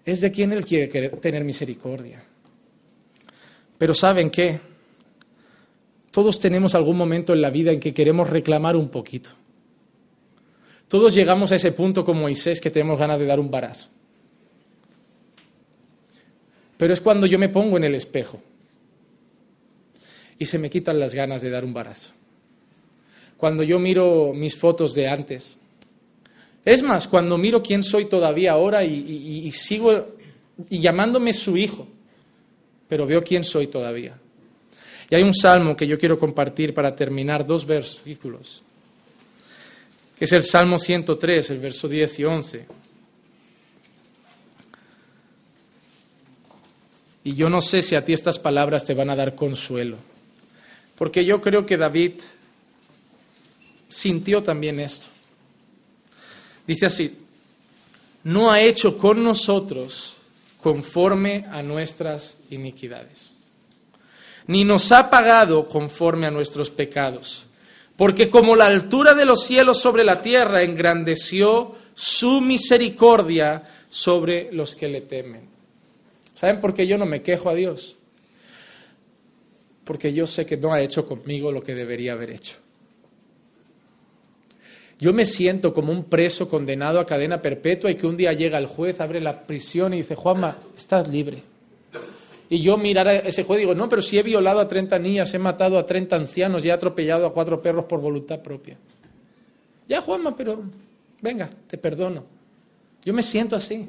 Es de quien Él quiere tener misericordia. Pero ¿saben qué? Todos tenemos algún momento en la vida en que queremos reclamar un poquito. Todos llegamos a ese punto como Moisés que tenemos ganas de dar un barazo. Pero es cuando yo me pongo en el espejo y se me quitan las ganas de dar un barazo. Cuando yo miro mis fotos de antes. Es más, cuando miro quién soy todavía ahora y, sigo y llamándome su hijo, pero veo quién soy todavía. Y hay un salmo que yo quiero compartir para terminar, dos versículos, es el Salmo 103, el verso 10 y 11. Y yo no sé si a ti estas palabras te van a dar consuelo, porque yo creo que David sintió también esto. Dice así, no ha hecho con nosotros conforme a nuestras iniquidades, ni nos ha pagado conforme a nuestros pecados, porque como la altura de los cielos sobre la tierra engrandeció su misericordia sobre los que le temen. ¿Saben por qué yo no me quejo a Dios? Porque yo sé que no ha hecho conmigo lo que debería haber hecho. Yo me siento como un preso condenado a cadena perpetua y que un día llega el juez, abre la prisión y dice, Juanma, estás libre. Y yo mirar ese juez y digo, no, pero si he violado a 30 niñas, he matado a 30 ancianos y he atropellado a cuatro perros por voluntad propia. Ya, Juanma, pero venga, te perdono. Yo me siento así.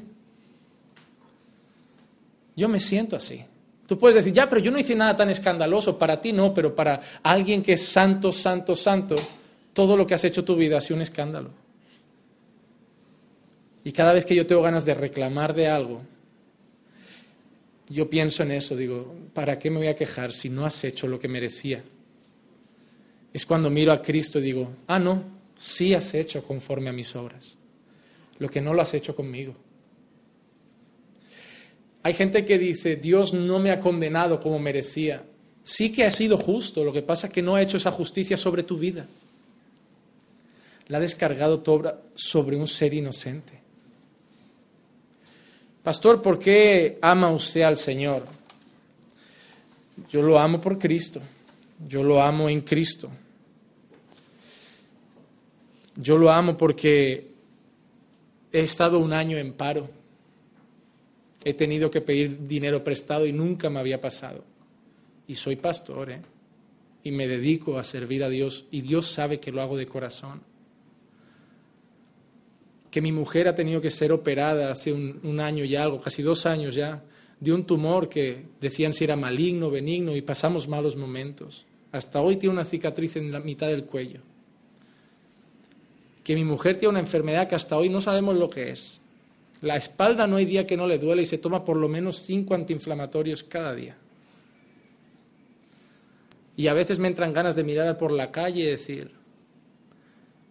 Yo me siento así. Tú puedes decir, ya, pero yo no hice nada tan escandaloso. Para ti no, pero para alguien que es santo, santo, santo, todo lo que has hecho tu vida ha sido un escándalo. Y cada vez que yo tengo ganas de reclamar de algo, yo pienso en eso, digo, ¿para qué me voy a quejar si no has hecho lo que merecía? Es cuando miro a Cristo y digo, ah, no, sí has hecho conforme a mis obras, lo que no lo has hecho conmigo. Hay gente que dice, Dios no me ha condenado como merecía. Sí que ha sido justo, lo que pasa es que no ha hecho esa justicia sobre tu vida. La ha descargado sobre un ser inocente. Pastor, ¿por qué ama usted al Señor? Yo lo amo por Cristo. Yo lo amo en Cristo. Yo lo amo porque he estado un año en paro. He tenido que pedir dinero prestado y nunca me había pasado. Y soy pastor, ¿eh? Y me dedico a servir a Dios y Dios sabe que lo hago de corazón que mi mujer ha tenido que ser operada hace un, año y algo, casi dos años ya, de un tumor que decían si era maligno, benigno, y pasamos malos momentos. Hasta hoy tiene una cicatriz en la mitad del cuello. Que mi mujer tiene una enfermedad que hasta hoy no sabemos lo que es. La espalda no hay día que no le duele y se toma por lo menos cinco antiinflamatorios cada día. Y a veces me entran ganas de mirar por la calle y decir,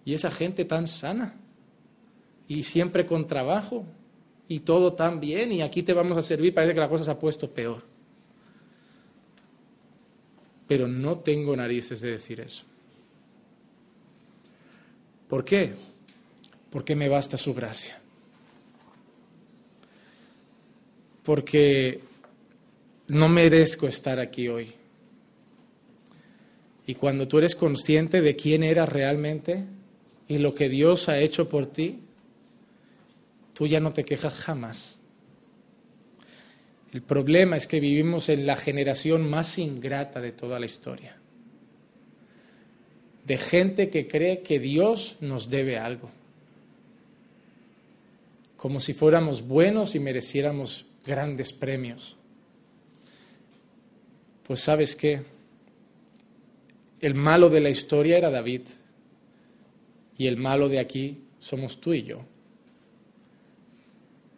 ¿y esa gente tan sana? Y siempre con trabajo y todo tan bien y aquí te vamos a servir, parece que la cosa se ha puesto peor. Pero no tengo narices de decir eso. ¿Por qué? Porque me basta su gracia. Porque no merezco estar aquí hoy. Y cuando tú eres consciente de quién eras realmente y lo que Dios ha hecho por ti, tú ya no te quejas jamás. El problema es que vivimos en la generación más ingrata de toda la historia. De gente que cree que Dios nos debe algo. Como si fuéramos buenos y mereciéramos grandes premios. Pues sabes qué? El malo de la historia era David. Y el malo de aquí somos tú y yo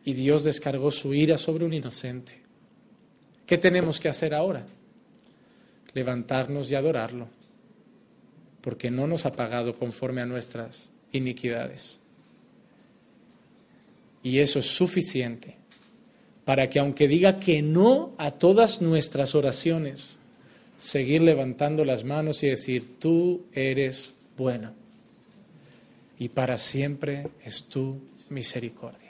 y Dios descargó su ira sobre un inocente. ¿Qué tenemos que hacer ahora? Levantarnos y adorarlo, porque no nos ha pagado conforme a nuestras iniquidades. Y eso es suficiente para que aunque diga que no a todas nuestras oraciones, seguir levantando las manos y decir, tú eres bueno y para siempre es tu misericordia.